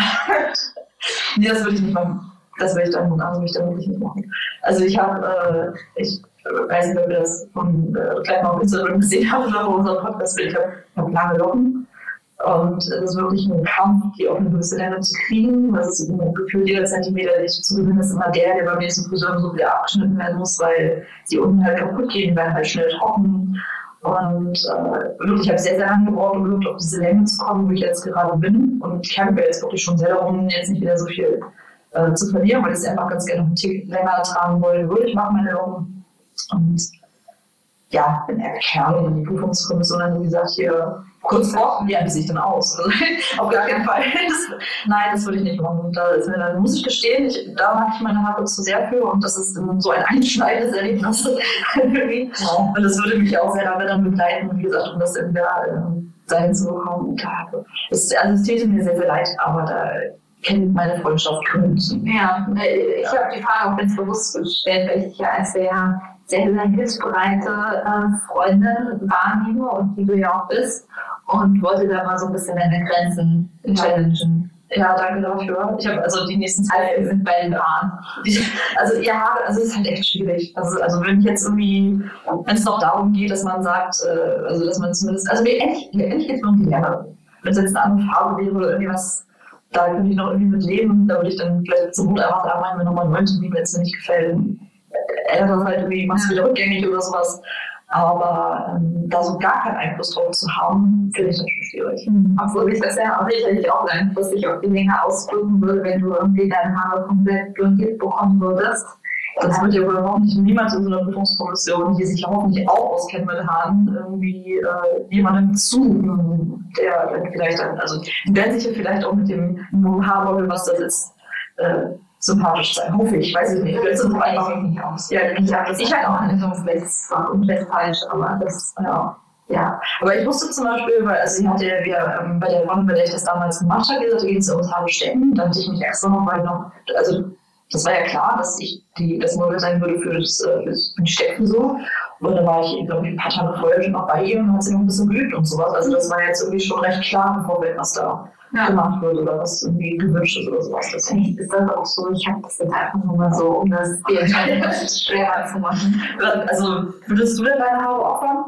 (laughs) nee, das würde ich nicht machen. Das würde ich dann, also würde ich dann wirklich nicht machen. Also ich habe, äh, ich weiß nicht, ob ihr das von äh, gleich mal auf Instagram gesehen habt oder auf unserem Podcast, ich habe hab lange Locken. Und es ist wirklich ein Kampf, die auf eine gewisse Länge zu kriegen. Das ist ein Gefühl, jeder Zentimeter, den ich zu gewinnen, ist immer der, der beim nächsten Friseur so wieder abgeschnitten werden muss, weil die unten halt kaputt gehen, werden halt schnell trocken. Und äh, wirklich, ich habe sehr, sehr lange gebraucht, um wirklich auf diese Länge zu kommen, wo ich jetzt gerade bin. Und ich kämpfe jetzt wirklich schon sehr darum, jetzt nicht wieder so viel äh, zu verlieren, weil ich es einfach ganz gerne noch einen Tick länger tragen wollen würde. Ich mache meine Augen. Und ja, bin eher Kerl in die Prüfungskommission, dann wie gesagt, hier kurz vor, wie wie ich dann aus? Also, (laughs) auf gar keinen Fall. Das, nein, das würde ich nicht machen. Da, ist mir, da muss ich gestehen, ich, da mag ich meine Haare zu sehr für und das ist so ein einschneidendes Erlebnis. (laughs) wow. Und das würde mich auch sehr lange dann begleiten, wie gesagt, um das in der sein zu bekommen. Das, also es täte mir sehr, sehr leid, aber da kennt meine Freundschaft Gründe. Ja, ich habe die Frage auch ganz bewusst gestellt, weil ich ja als sehr sehr, hilfsbereite äh, Freundin wahrnehme und wie du ja auch bist und wollte da mal so ein bisschen deine Grenzen challengen. Ja, danke dafür. Ich habe also die nächsten also, sind bei den Haaren. Also ja, also es ist halt echt schwierig. Also, also wenn jetzt irgendwie, wenn es noch darum geht, dass man sagt, äh, also dass man zumindest, also mir endlich, mir endlich jetzt die Länge. Wenn es jetzt eine andere Farbe wäre oder irgendwas, da könnte ich noch irgendwie mit leben, da würde ich dann vielleicht zum Mut einfach sagen, machen wir nochmal 19, wie mir jetzt nicht gefällt. Das halt irgendwie, machst du wieder rückgängig oder sowas. Aber ähm, da so gar keinen Einfluss drauf zu haben, finde ich das schon schwierig. Mhm. Obwohl ich das ja auch sicherlich auch langfristig auf die Länge ausdrücken würde, wenn du irgendwie deine Haare komplett blondiert bekommen würdest. Das wird ja wohl überhaupt nicht niemand in so einer Prüfungskommission, die sich hoffentlich auch auskennt mit Haaren, irgendwie äh, jemandem zu, der dann vielleicht dann, also die werden sich ja vielleicht auch mit dem Haarbeutel, was das ist, äh, sympathisch sein. Hoffe ich, weiß ich nicht. Vielleicht sind es einfach nicht aus. Ja, ich, habe ich halt auch eine so war komplett falsch, aber das, ja. Ja, aber ich wusste zum Beispiel, weil also sie hatte ja wir, ähm, bei der Runde, bei der ich das damals gemacht habe, gesagt, da ging es ja ums Haare stecken. Da hatte ich mich extra noch, weil noch, also das war ja klar, dass ich die, das Model sein würde für, das, äh, für die Steckfrisur. Und dann war ich, glaube ich, ein paar Tage vorher schon noch bei ihr und hat sie noch ein bisschen geübt und sowas. Also das war jetzt irgendwie schon recht klar im Vorfeld, was da ja. gemacht wird oder was irgendwie gewünscht ist oder sowas. Deswegen ist das auch so. Ich habe das jetzt einfach nur mal so, um das (laughs) die Entscheidung (laughs) schwerer zu machen. Also würdest du denn deine Haare opfern?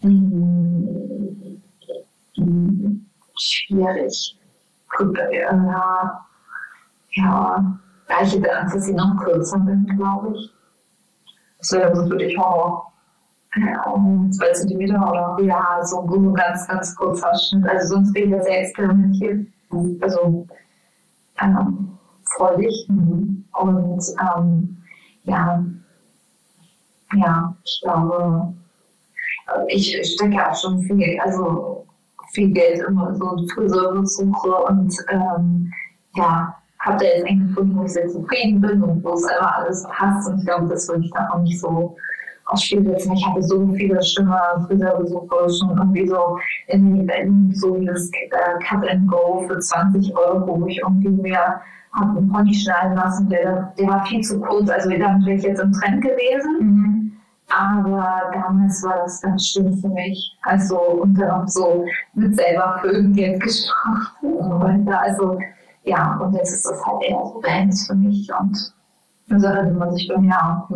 Hm. Hm. Schwierig. Gut, ja. Ja. Ja, ich hätte Angst, dass sie noch kürzer sind, glaube ich. Das wäre für dich Horror. Ähm, zwei Zentimeter oder? Ja, so ein ganz, ganz kurzer Schnitt. Also sonst bin ich ja sehr experimentiert. Also ähm, freudig. Mhm. Und ähm, ja, ja, ich glaube, ich stecke auch schon viel, also viel Geld in so Friseurbesuche und ähm, ja, habe da jetzt einen gefunden, wo ich sehr zufrieden bin und wo es einfach alles passt. Und ich glaube, das würde ich dann auch nicht so aufs Spiel setzen. Ich hatte so viele schlimme Friseurbesuche schon irgendwie so in, in so dieses äh, Cut and Go für 20 Euro, wo ich irgendwie mir habe einen Pony schneiden lassen, der, der war viel zu kurz. Also damit wäre ich jetzt im Trend gewesen. Mhm. Aber damals war das ganz schlimm für mich. Also und dann auch so mit selber Geld gesprochen und weiter. Also ja, und jetzt ist das halt eher so Bands für mich und eine Sache, die man sich Jahr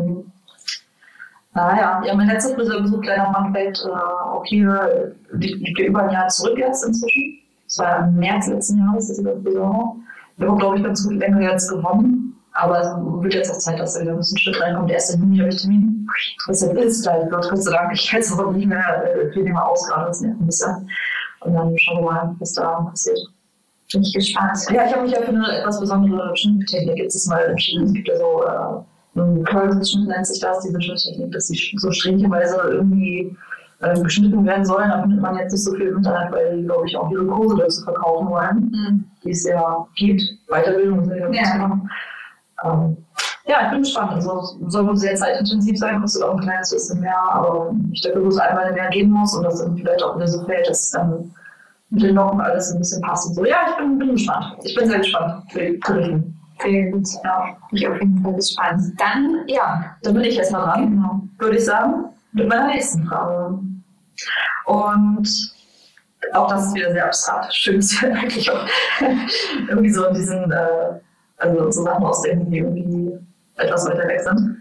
Naja, ja, mein letzter Friseurbesuch, kleiner Funfact, äh, auch hier liegt über ein Jahr zurück jetzt inzwischen. Das war im März letzten Jahres, das ist der Friseur. Wir haben, glaube ich, ganz gut länger jetzt gewonnen. Aber es wird jetzt auch Zeit, dass er wieder ein bisschen Schritt reinkommt. Der erste Juni habe ich Termin. Was ja ist, gleich wird, Gott sei Dank. Ich weiß aber nicht mehr äh, viel mehr aus, gerade das nervt ein bisschen. Und dann schauen wir mal, was da passiert. Bin ich gespannt. Ja, ich habe mich ja für eine etwas besondere Schnitttechnik jetzt mal entschieden. Es gibt ja so äh, ein Curl-Schnitt nennt sich das, diese Schnitttechnik, dass sie so strähnchenweise irgendwie äh, geschnitten werden sollen. Da findet man jetzt nicht so viel im Internet, weil die, glaube ich, auch ihre Kurse dazu verkaufen wollen, mhm. die es ja gibt. Weiterbildung. Ja. Ähm, ja, ich bin gespannt. Also soll wohl sehr zeitintensiv sein, kostet auch ein kleines bisschen mehr, aber ich denke, wo es einmal mehr gehen muss und das dann vielleicht auch wieder so fällt, dass dann mit den Locken alles ein bisschen passt und so. Ja, ich bin, bin gespannt. Ich bin sehr gespannt für die Berichten. Sehr gut, ja. Ich auf jeden Fall gespannt. Dann, ja. Dann bin ich jetzt mal dran, genau. würde ich sagen, mit meiner nächsten Frage. Und auch das ist wieder sehr abstrakt. Schön, wir eigentlich auch (laughs) irgendwie so in diesen äh, also so Sachen aus die irgendwie etwas weiter weg sind.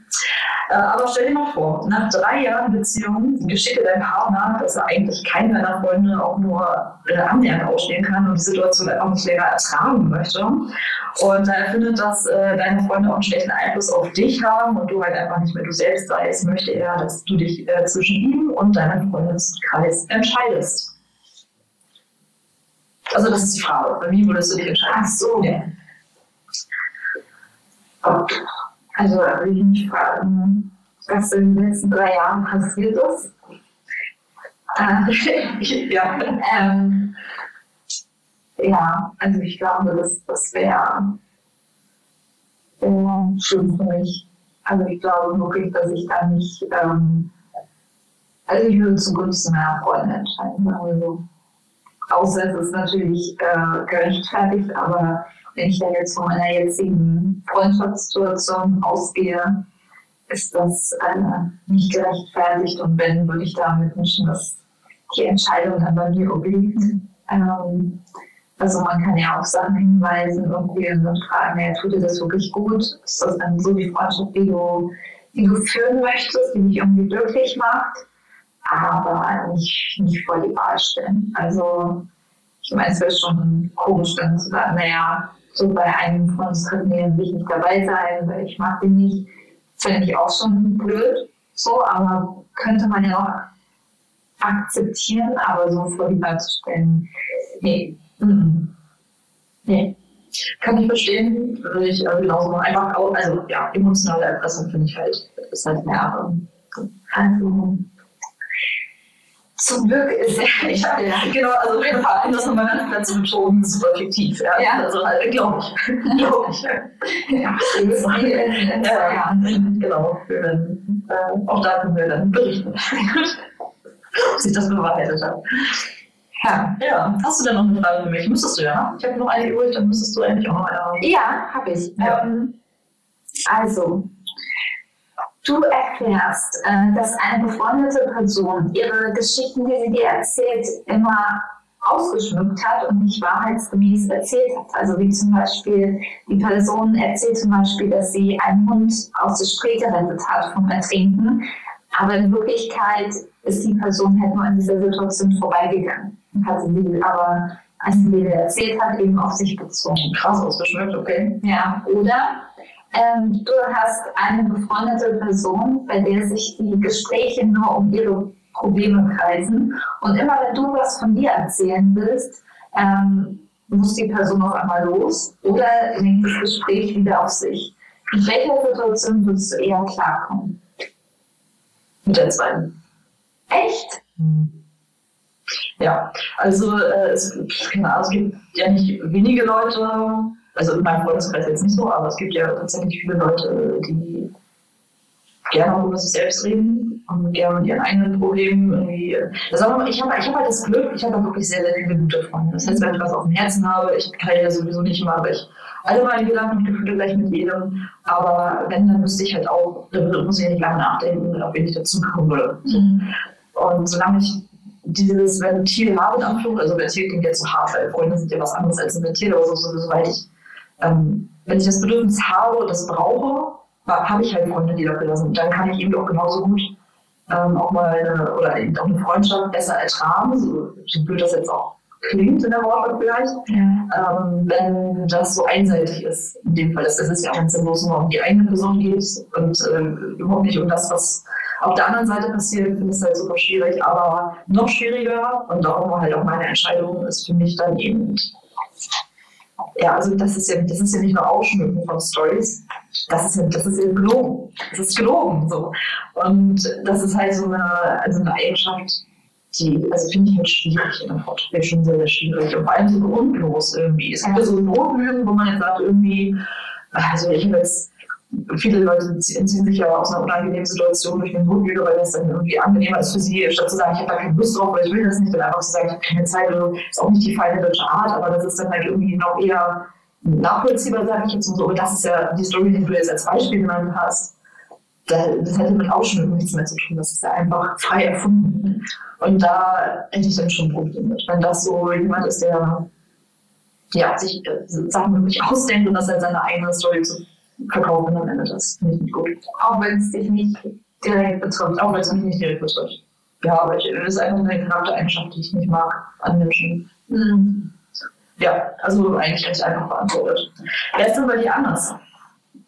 Äh, aber stell dir mal vor, nach drei Jahren Beziehung geschicke dein Partner, dass er eigentlich keinen deiner Freunde auch nur äh, annähernd ausstehen kann und die Situation einfach nicht länger ertragen möchte. Und er findet, dass äh, deine Freunde auch einen schlechten Einfluss auf dich haben und du halt einfach nicht mehr du selbst seist, möchte er, dass du dich äh, zwischen ihm und deinem Freundeskreis entscheidest. Also das ist die Frage. Wie würdest du dich entscheiden? Ach so. Ja. Also will ich mich fragen, was in den letzten drei Jahren passiert ist. Äh, (laughs) ja. Ähm, ja, also ich glaube, das, das wäre wär schlimm für mich. Also ich glaube wirklich, dass ich da nicht, ähm, also ich würde zugunsten meiner Freunde entscheiden, sagen wir so. Außer es ist natürlich äh, gerechtfertigt, aber wenn ich da jetzt von meiner jetzigen Freundschaftssituation ausgehe, ist das äh, nicht gerechtfertigt. Und wenn, würde ich damit wünschen, dass die Entscheidung dann bei mir obliegt. Ähm, also man kann ja auch Sachen hinweisen irgendwie und dann fragen, ja, tut dir das wirklich gut? Ist das dann so die Freundschaft, die du, die du führen möchtest, die dich irgendwie glücklich macht? Aber nicht, nicht vor die Wahl stellen. Also ich meine, es wäre schon komisch, dann zu sagen, naja, so bei einem von uns Dritten will ich nicht dabei sein, weil ich mag den nicht. Fände ich auch schon blöd, so, aber könnte man ja auch akzeptieren, aber so vor die Wahl zu stellen, nee. Mm Nee. Kann ich verstehen, würde ich äh, genauso machen. Einfach auch, also ja, emotionale Erpressung finde ich halt, ist halt mehr. Also, zum Glück ist er. (laughs) Ich habe ja, genau, also wir vereinen das nochmal ganz klar zu betonen, super fiktiv. Ja, ja. also halt, glaube ich. (laughs) glaube ich. Ja, ja, ja, genau. Äh, auch da können wir dann berichten, ob sich das bewahrheitet hat. Ja. ja, hast du denn noch eine Frage für mich? Müsstest du ja. Ich habe noch eine übrig, dann müsstest du eigentlich auch noch eine haben. Ja, habe ich. Ähm, also, du erfährst, äh, dass eine befreundete Person ihre Geschichten, die sie dir erzählt, immer ausgeschmückt hat und nicht wahrheitsgemäß erzählt hat. Also wie zum Beispiel, die Person erzählt zum Beispiel, dass sie einen Hund aus der Spree gerettet hat vom Ertrinken, aber in Wirklichkeit ist die Person halt nur an dieser Situation vorbeigegangen und hat sie aber, als sie dir erzählt hat, eben auf sich bezogen. Krass ausgeschmückt, okay. Ja, oder ähm, du hast eine befreundete Person, bei der sich die Gespräche nur um ihre Probleme kreisen. Und immer wenn du was von dir erzählen willst, ähm, muss die Person auf einmal los oder lenkt das Gespräch wieder auf sich. In welcher Situation würdest du eher klarkommen? Mit der zweiten. Echt? Ja, also äh, es, Ahnung, es gibt ja nicht wenige Leute, also in meinem Freundeskreis jetzt nicht so, aber es gibt ja tatsächlich viele Leute, die gerne über sich selbst reden und gerne mit ihren eigenen Problemen irgendwie. Also ich habe ich hab halt das Glück, ich habe wirklich sehr, sehr viele gute Freunde. Das heißt, wenn ich was auf dem Herzen habe, ich teile ja sowieso nicht immer, aber ich alle meine Gedanken und Gefühle gleich mit jedem. Aber wenn, dann müsste ich halt auch, dann muss ich ja nicht lange nachdenken, ob ich dazu kommen würde. Mhm. Und solange ich dieses Ventil habe, in Anführung, also Ventil klingt jetzt so hart, weil Freunde sind ja was anderes als ein Ventil, aber so, so, soweit ich, ähm, wenn ich das Bedürfnis habe und das brauche, habe ich halt Freunde, die dafür da sind. Dann kann ich eben auch genauso gut ähm, auch mal eine, oder eben auch eine Freundschaft besser ertragen, so, blöd das jetzt auch klingt in der Wortwahl vielleicht, ja. ähm, wenn das so einseitig ist. In dem Fall ist es ja auch, wenn es bloß nur um die eigene Person geht und äh, überhaupt nicht um das, was auf der anderen Seite passiert, finde ich es halt super schwierig. Aber noch schwieriger und darum halt auch meine Entscheidung ist für mich dann eben ja, also das ist ja, das ist ja nicht nur Ausschmücken von Stories, das ist das ist ja gelogen. Das ist gelogen. So. Und das ist halt so eine, also eine Eigenschaft, die, also finde ich halt schwierig in der Fotografie, schon sehr, sehr schwierig. Und vor allem so grundlos irgendwie. Es gibt ja so Notlügen, wo man jetzt sagt, irgendwie, also ich habe jetzt viele Leute ziehen sich ja aus einer unangenehmen Situation durch eine Notlüge, weil das dann irgendwie angenehmer ist für sie, statt zu sagen, ich habe da keine Lust drauf oder ich will das nicht, dann einfach zu sagen, ich habe keine Zeit, also ist auch nicht die feine deutsche Art, aber das ist dann halt irgendwie noch eher nachvollziehbar, sage ich jetzt mal so. Aber das ist ja die Story, die du jetzt als Beispiel genannt hast. Das hätte mit Ausschmücken nichts mehr zu tun. Das ist ja einfach frei erfunden. Und da hätte ich dann schon ein Problem mit. Wenn das so jemand ist, der ja, sich äh, Sachen wirklich ausdenkt und das als seine eigene Story zu verkaufen am Ende. Das finde ich nicht gut. Auch wenn es dich nicht direkt betrifft. Auch wenn es mich nicht direkt betrifft. Ja, aber ich, das ist einfach eine Charaktereigenschaft, die ich nicht mag an Menschen. Mhm. Ja, also eigentlich recht einfach beantwortet. Wer ist denn bei dir anders?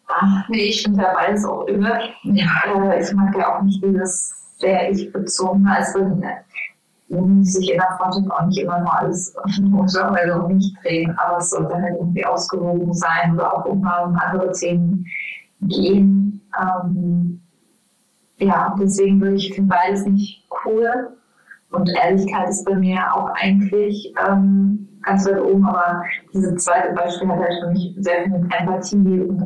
Ach, nee, ich finde ja beides auch über. Ja. Äh, ich mag ja auch nicht dieses sehr ich-bezogen. Also muss sich in der Freundschaft auch nicht immer nur alles (laughs) Genre nicht drehen, aber es sollte halt irgendwie ausgewogen sein oder auch um andere Themen gehen. Ähm, ja, deswegen würde ich finde beides nicht cool. Und Ehrlichkeit ist bei mir auch eigentlich ähm, ganz weit oben, aber dieses zweite Beispiel hat halt für mich sehr viel mit Empathie und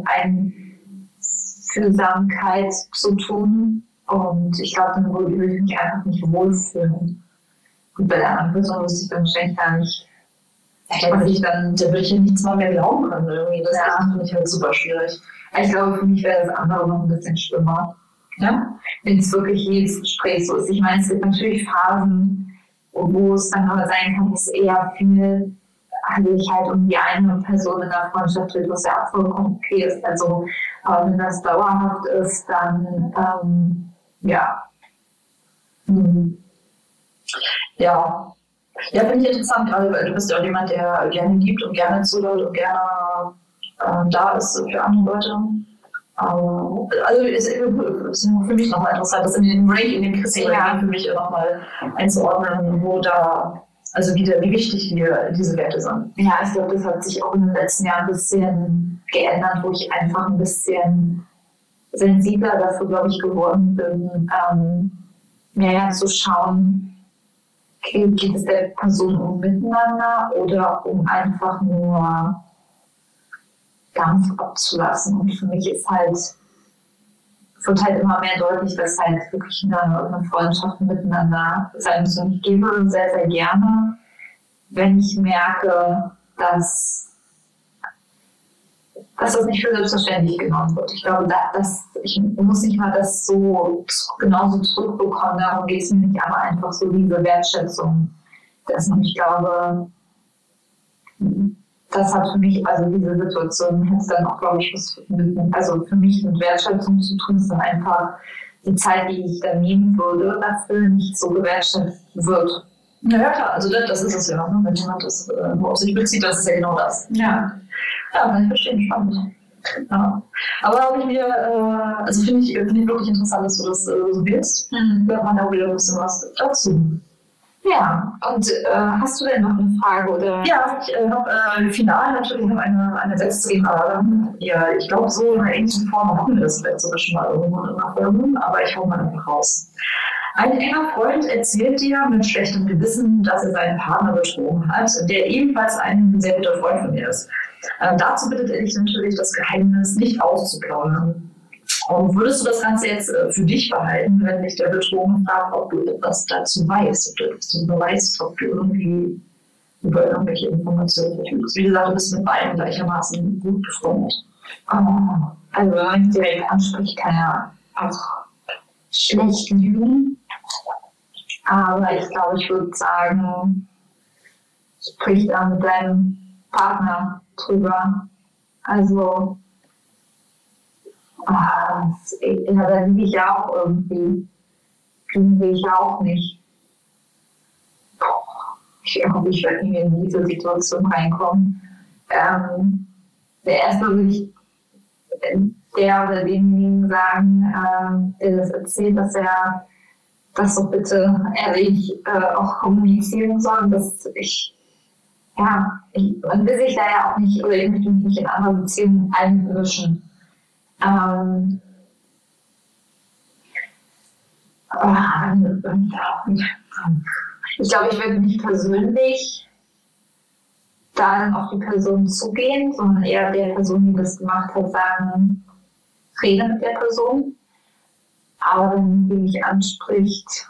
Einfühlsamkeit zu tun. Und ich glaube, dann würde ich mich einfach nicht wohlfühlen. Und bei der anderen Person wusste ich dann wahrscheinlich gar nicht, weil ich dann, da würde ich ja nichts mal mehr glauben können. Irgendwie. Das ja. finde ich halt super schwierig. Ich glaube, für mich wäre das andere noch ein bisschen schlimmer. Ja? Wenn es wirklich jedes Gespräch so ist. Ich meine, es gibt natürlich Phasen, wo es dann aber sein kann, dass eher viel sich halt um die eine Person in der Freundschaft dreht, was ja auch vollkommen okay ist. Also, aber wenn das dauerhaft ist, dann ähm, ja. Hm. Ja. Ja, finde ich interessant, gerade weil du bist ja auch jemand, der gerne gibt und gerne zuhört und gerne äh, da ist für andere Leute. Ähm, also ist, ist für mich nochmal interessant, das in den Rank, in den Kriterien ja. für mich nochmal einzuordnen, wo da, also wie, wie wichtig hier diese Werte sind. Ja, ich glaube, das hat sich auch in den letzten Jahren ein bisschen geändert, wo ich einfach ein bisschen sensibler dafür, glaube ich, geworden bin, ähm, mehr zu schauen, geht es der Person um Miteinander oder um einfach nur Dampf abzulassen. Und für mich ist halt, wird halt immer mehr deutlich, dass halt wirklich eine, Freundschaft miteinander sein muss. Und ich gebe sehr, sehr gerne, wenn ich merke, dass dass das nicht für selbstverständlich genommen wird. Ich glaube, dass ich muss nicht mal das so genauso zurückbekommen. Darum geht es mir nicht, aber einfach so diese Wertschätzung dessen. Ich glaube, das hat für mich, also diese Situation hat dann auch, glaube ich, was mit, also für mich mit Wertschätzung zu tun, ist dann einfach die Zeit, die ich dann nehmen würde, dafür nicht so gewertschätzt wird. Ja, klar, also das ist es ja, ne? wenn jemand das äh, auf sich bezieht, das ist ja genau das. Ja. Ja, kann ich verstehen, spannend. Ja. Aber habe ich mir, äh, also finde ich, find ich wirklich interessant, dass du das äh, so willst. Mhm. Hat man auch wieder ein bisschen was dazu. Ja, und äh, hast du denn noch eine Frage? Oder? Ja, ich äh, habe äh, final natürlich noch eine, eine letzte Frage. Ja, ich glaube, so in einer ähnlichen Form hatten wir das vielleicht sogar schon mal irgendwo in einer Folge, aber ich hau mal einfach raus. Ein enger Freund erzählt dir mit schlechtem Gewissen, dass er seinen Partner betrogen hat, der ebenfalls ein sehr guter Freund von mir ist. Äh, dazu bittet er dich natürlich, das Geheimnis nicht auszuplaudern. Und würdest du das Ganze jetzt äh, für dich behalten, wenn dich der Betrogen fragt, ob du etwas dazu weißt, ob du etwas darüber weißt, ob du irgendwie über irgendwelche Informationen verfügst? Wie gesagt, du bist mit beiden gleichermaßen gut befreundet. Oh, also wenn man direkt anspricht, kann er auch schlecht lügen. Aber ich glaube, ich würde sagen, sprich da mit deinem Partner drüber. Also, ah, da liege ich auch irgendwie. Will ich auch nicht. Ich hoffe, ich werde nicht in diese Situation reinkommen. Ähm, der erste würde ich der oder denjenigen sagen, äh, der das erzählt, dass er das doch bitte ehrlich äh, auch kommunizieren soll, dass ich, ja, ich, man will sich da ja auch nicht, oder ich möchte mich nicht in andere Beziehungen einmischen. Ähm, ich glaube, ich würde nicht persönlich da dann auf die Person zugehen, sondern eher der Person, die das gemacht hat, sagen, rede mit der Person. Aber wenn die mich anspricht,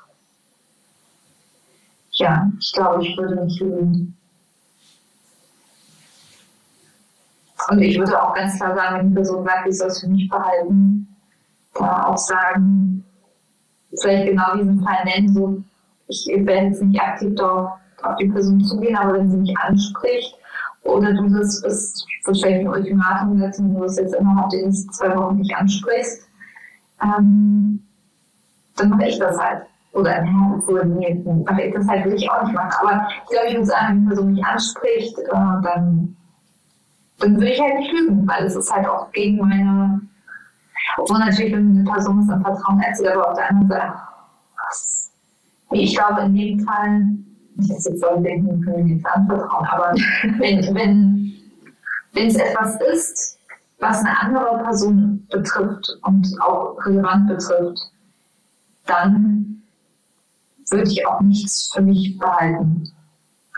ja, ich glaube, ich würde mich lügen. Und ich würde auch ganz klar sagen, wenn die Person sagt, ich soll es für mich behalten, da auch sagen, vielleicht genau diesen Fall nennen, so, ich werde jetzt nicht aktiv darauf auf die Person zugehen, aber wenn sie mich anspricht oder du das bist wahrscheinlich ein Ultimatum setzen, wenn du es jetzt innerhalb der nächsten zwei Wochen nicht ansprichst, ähm, dann mache ich das halt. Oder obwohl, nee, mache ich das halt, will ich auch nicht machen. Aber ich glaube, ich würde sagen, wenn die Person mich anspricht, äh, dann, dann würde ich halt nicht lügen, weil es ist halt auch gegen meine, obwohl natürlich, wenn eine Person es an Vertrauen erzählt, aber auf der anderen Seite, ich glaube, in dem Fall, ich jetzt jetzt soll denken, können wir jetzt anvertrauen, aber (laughs) wenn, wenn, wenn es etwas ist, was eine andere Person betrifft und auch relevant betrifft, dann würde ich auch nichts für mich behalten.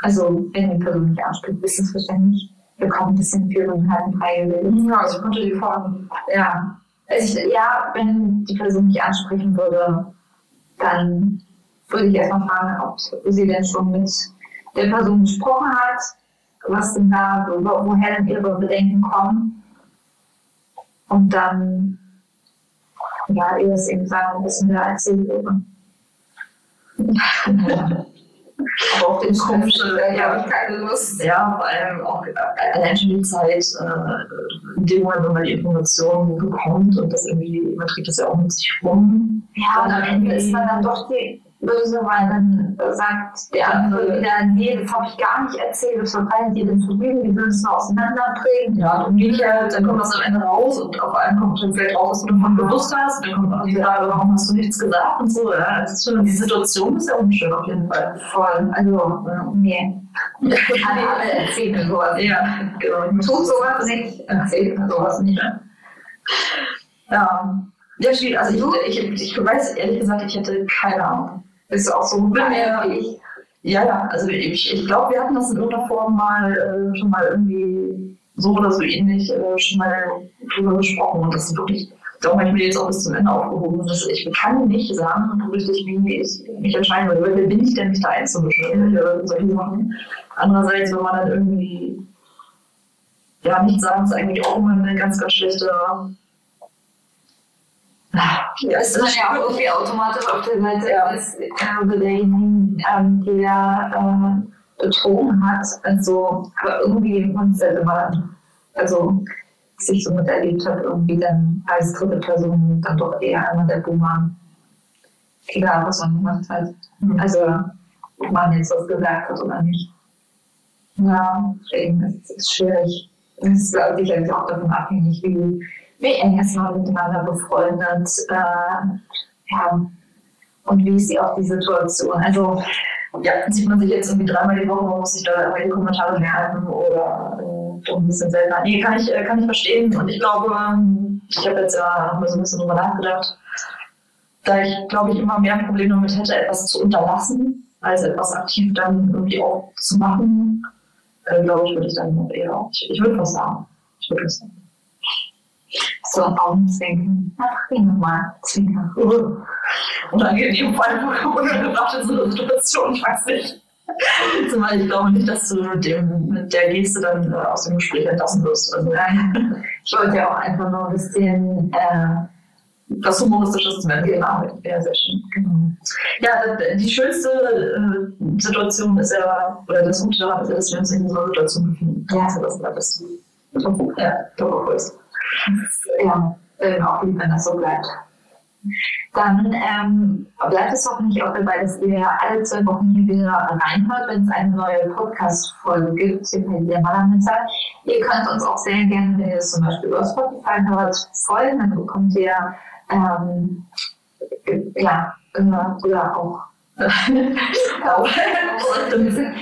Also, wenn die Person mich anspricht, ist es verständlich. Wir kommen ein bisschen für den halben Brei Ja, also ich konnte die Fragen. Ja. Also ich, ja, wenn die Person mich ansprechen würde, dann würde ich erstmal fragen, ob sie denn schon mit der Person gesprochen hat, was denn da, woher denn ihre Bedenken kommen. Und dann, ja, ihr es eben sagen, was mir da erzählt wurde. Aber auf den komische, ja, habe ich keine Lust. Ja, vor allem auch allein schon die Zeit, äh, in dem Moment, wenn man die Informationen bekommt und das irgendwie, man trägt das ja auch mit sich rum. Ja, und am Ende ist man dann doch die böse, weil dann sagt der andere wieder, nee, das habe ich gar nicht erzählt, das verfallen dir den Vergnügen, die würden es nur auseinanderbringen. Ja, dann geht halt, dann kommt das am Ende raus und auf einmal kommt dann vielleicht raus, dass du davon bewusst hast, dann kommt auch die Frage, warum hast du nichts gesagt und so, ja, das ist schon, die Situation ist ja unschön auf jeden Fall. Voll, also, nee. Alle, alle erzählen sowas. Ja, genau. Tut sowas nicht, erzählt sowas nicht. Ja. Ja, schwierig. Also ich, ich, ich weiß ehrlich gesagt, ich hätte keine Ahnung. Ist auch so bin mir, ich. Ja, ja, also ich, ich glaube, wir hatten das in irgendeiner Form mal äh, schon mal irgendwie so oder so ähnlich äh, schon mal drüber gesprochen. Und das ist wirklich, darum habe ich mir jetzt auch bis zum Ende aufgehoben. Das, ich kann nicht sagen, richtig, wie ich mich entscheiden würde. Wer bin ich denn, mich da einzumischen? Solche Sachen. Andererseits, wenn man dann irgendwie ja, nicht sagen, ist eigentlich auch immer eine ganz, ganz schlechte ja, es ist ja auch irgendwie automatisch auf der Seite ja. äh, derjenigen, ähm, der äh, betrogen hat. Also, aber irgendwie man es halt immer, also sich so miterlebt hat, irgendwie dann als dritte Person dann doch eher einer der Boomer. Egal, was man gemacht hat. Mhm. Also, ob man jetzt was gesagt hat oder nicht. Ja, deswegen ist es schwierig. Das ist glaub, sicherlich auch davon abhängig, wie, wie eng ist man miteinander befreundet. Äh, ja. Und wie ist sie auch die Situation? Also, ja, sieht man sich jetzt irgendwie dreimal die Woche, man muss sich da irgendwelche Kommentare merken oder äh, ein bisschen selber. Nee, kann ich, äh, kann ich verstehen. Und ich glaube, ich habe jetzt ja noch mal so ein bisschen drüber nachgedacht, da ich, glaube ich, immer mehr ein Problem damit hätte, etwas zu unterlassen, als etwas aktiv dann irgendwie auch zu machen, äh, glaube ich, würde ich dann eher, ich, ich würde was sagen. Ich würde was sagen. So Augenzwinken. Ach, wie nochmal. Zwinker. Unangenehm, vor allem unangebracht in so einer Situation, ich weiß nicht. Zumal ich glaube nicht, dass du mit, dem, mit der Geste dann äh, aus dem Gespräch entlassen wirst. Also, ich wollte ja auch einfach nur ein bisschen äh, was Humoristisches zu werden. Genau, ja, sehr schön. Genau. Ja, die schönste äh, Situation ist ja, oder das Gute daran ist ja, dass wir uns in so einer Situation befinden. Ja. Also, das ist das Beste. Ja, top ist. Ja, auch lieb, wenn das so bleibt. Dann ähm, bleibt es hoffentlich auch dabei, dass ihr alle zwei Wochen hier wieder reinhört, wenn es eine neue Podcast-Folge gibt, hier der Malermittag. Ihr könnt uns auch sehr gerne, wenn ihr es zum Beispiel über Spotify hört, folgen. Dann bekommt ihr ähm, ja, oder auch (laughs)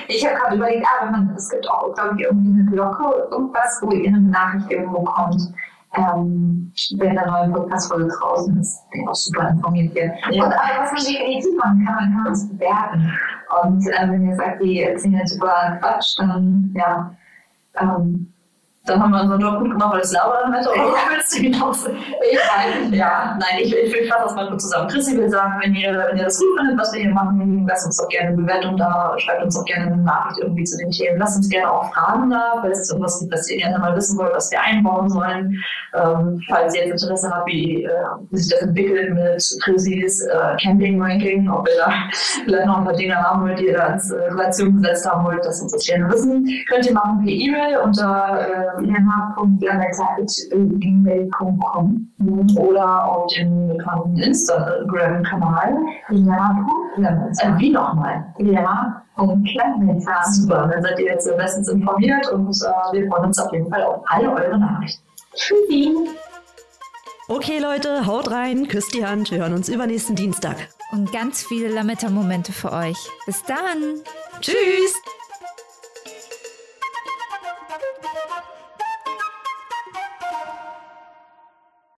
ich habe gerade überlegt, aber man, es gibt auch, glaube ich, irgendwie eine Glocke, irgendwas, wo ihr eine Benachrichtigung bekommt, ähm, wenn eine neue Podcast-Folge draußen ist, der auch super informiert wird. Ja. Und aber was man definitiv machen kann, man kann uns bewerten. Und äh, wenn ihr sagt, die erzählen jetzt über Quatsch, dann ja, ähm, dann haben wir unseren Job gut gemacht, weil das Laber dann hätte. Oder (laughs) willst du hinaus? Ich weiß Ja, nein, ich, ich, fasse das mal kurz zusammen. Chrissy will sagen, wenn ihr, wenn ihr das gut findet, was wir hier machen, lasst uns doch gerne eine Bewertung da, schreibt uns doch gerne eine Nachricht irgendwie zu den Themen. Lasst uns gerne auch Fragen da, falls es irgendwas gibt, was ihr gerne mal wissen wollt, was wir einbauen sollen. Ähm, falls ihr jetzt Interesse habt, wie, äh, wie sich das entwickelt mit Chrissys äh, Camping-Ranking, ob ihr da (laughs) vielleicht noch ein paar Dinge haben wollt, die ihr da als äh, Relation gesetzt haben wollt, lasst uns das gerne wissen. Könnt ihr machen per E-Mail unter äh, lena.lametta.gmail.com oder auf dem bekannten Instagram-Kanal lena.lametta. Äh, wie nochmal? Lena.lametta. Super, dann seid ihr jetzt bestens informiert und äh, wir freuen uns auf jeden Fall auf alle eure Nachrichten. Tschüssi! Okay, Leute, haut rein, küsst die Hand. Wir hören uns übernächsten Dienstag. Und ganz viele Lametta-Momente für euch. Bis dann. Tschüss.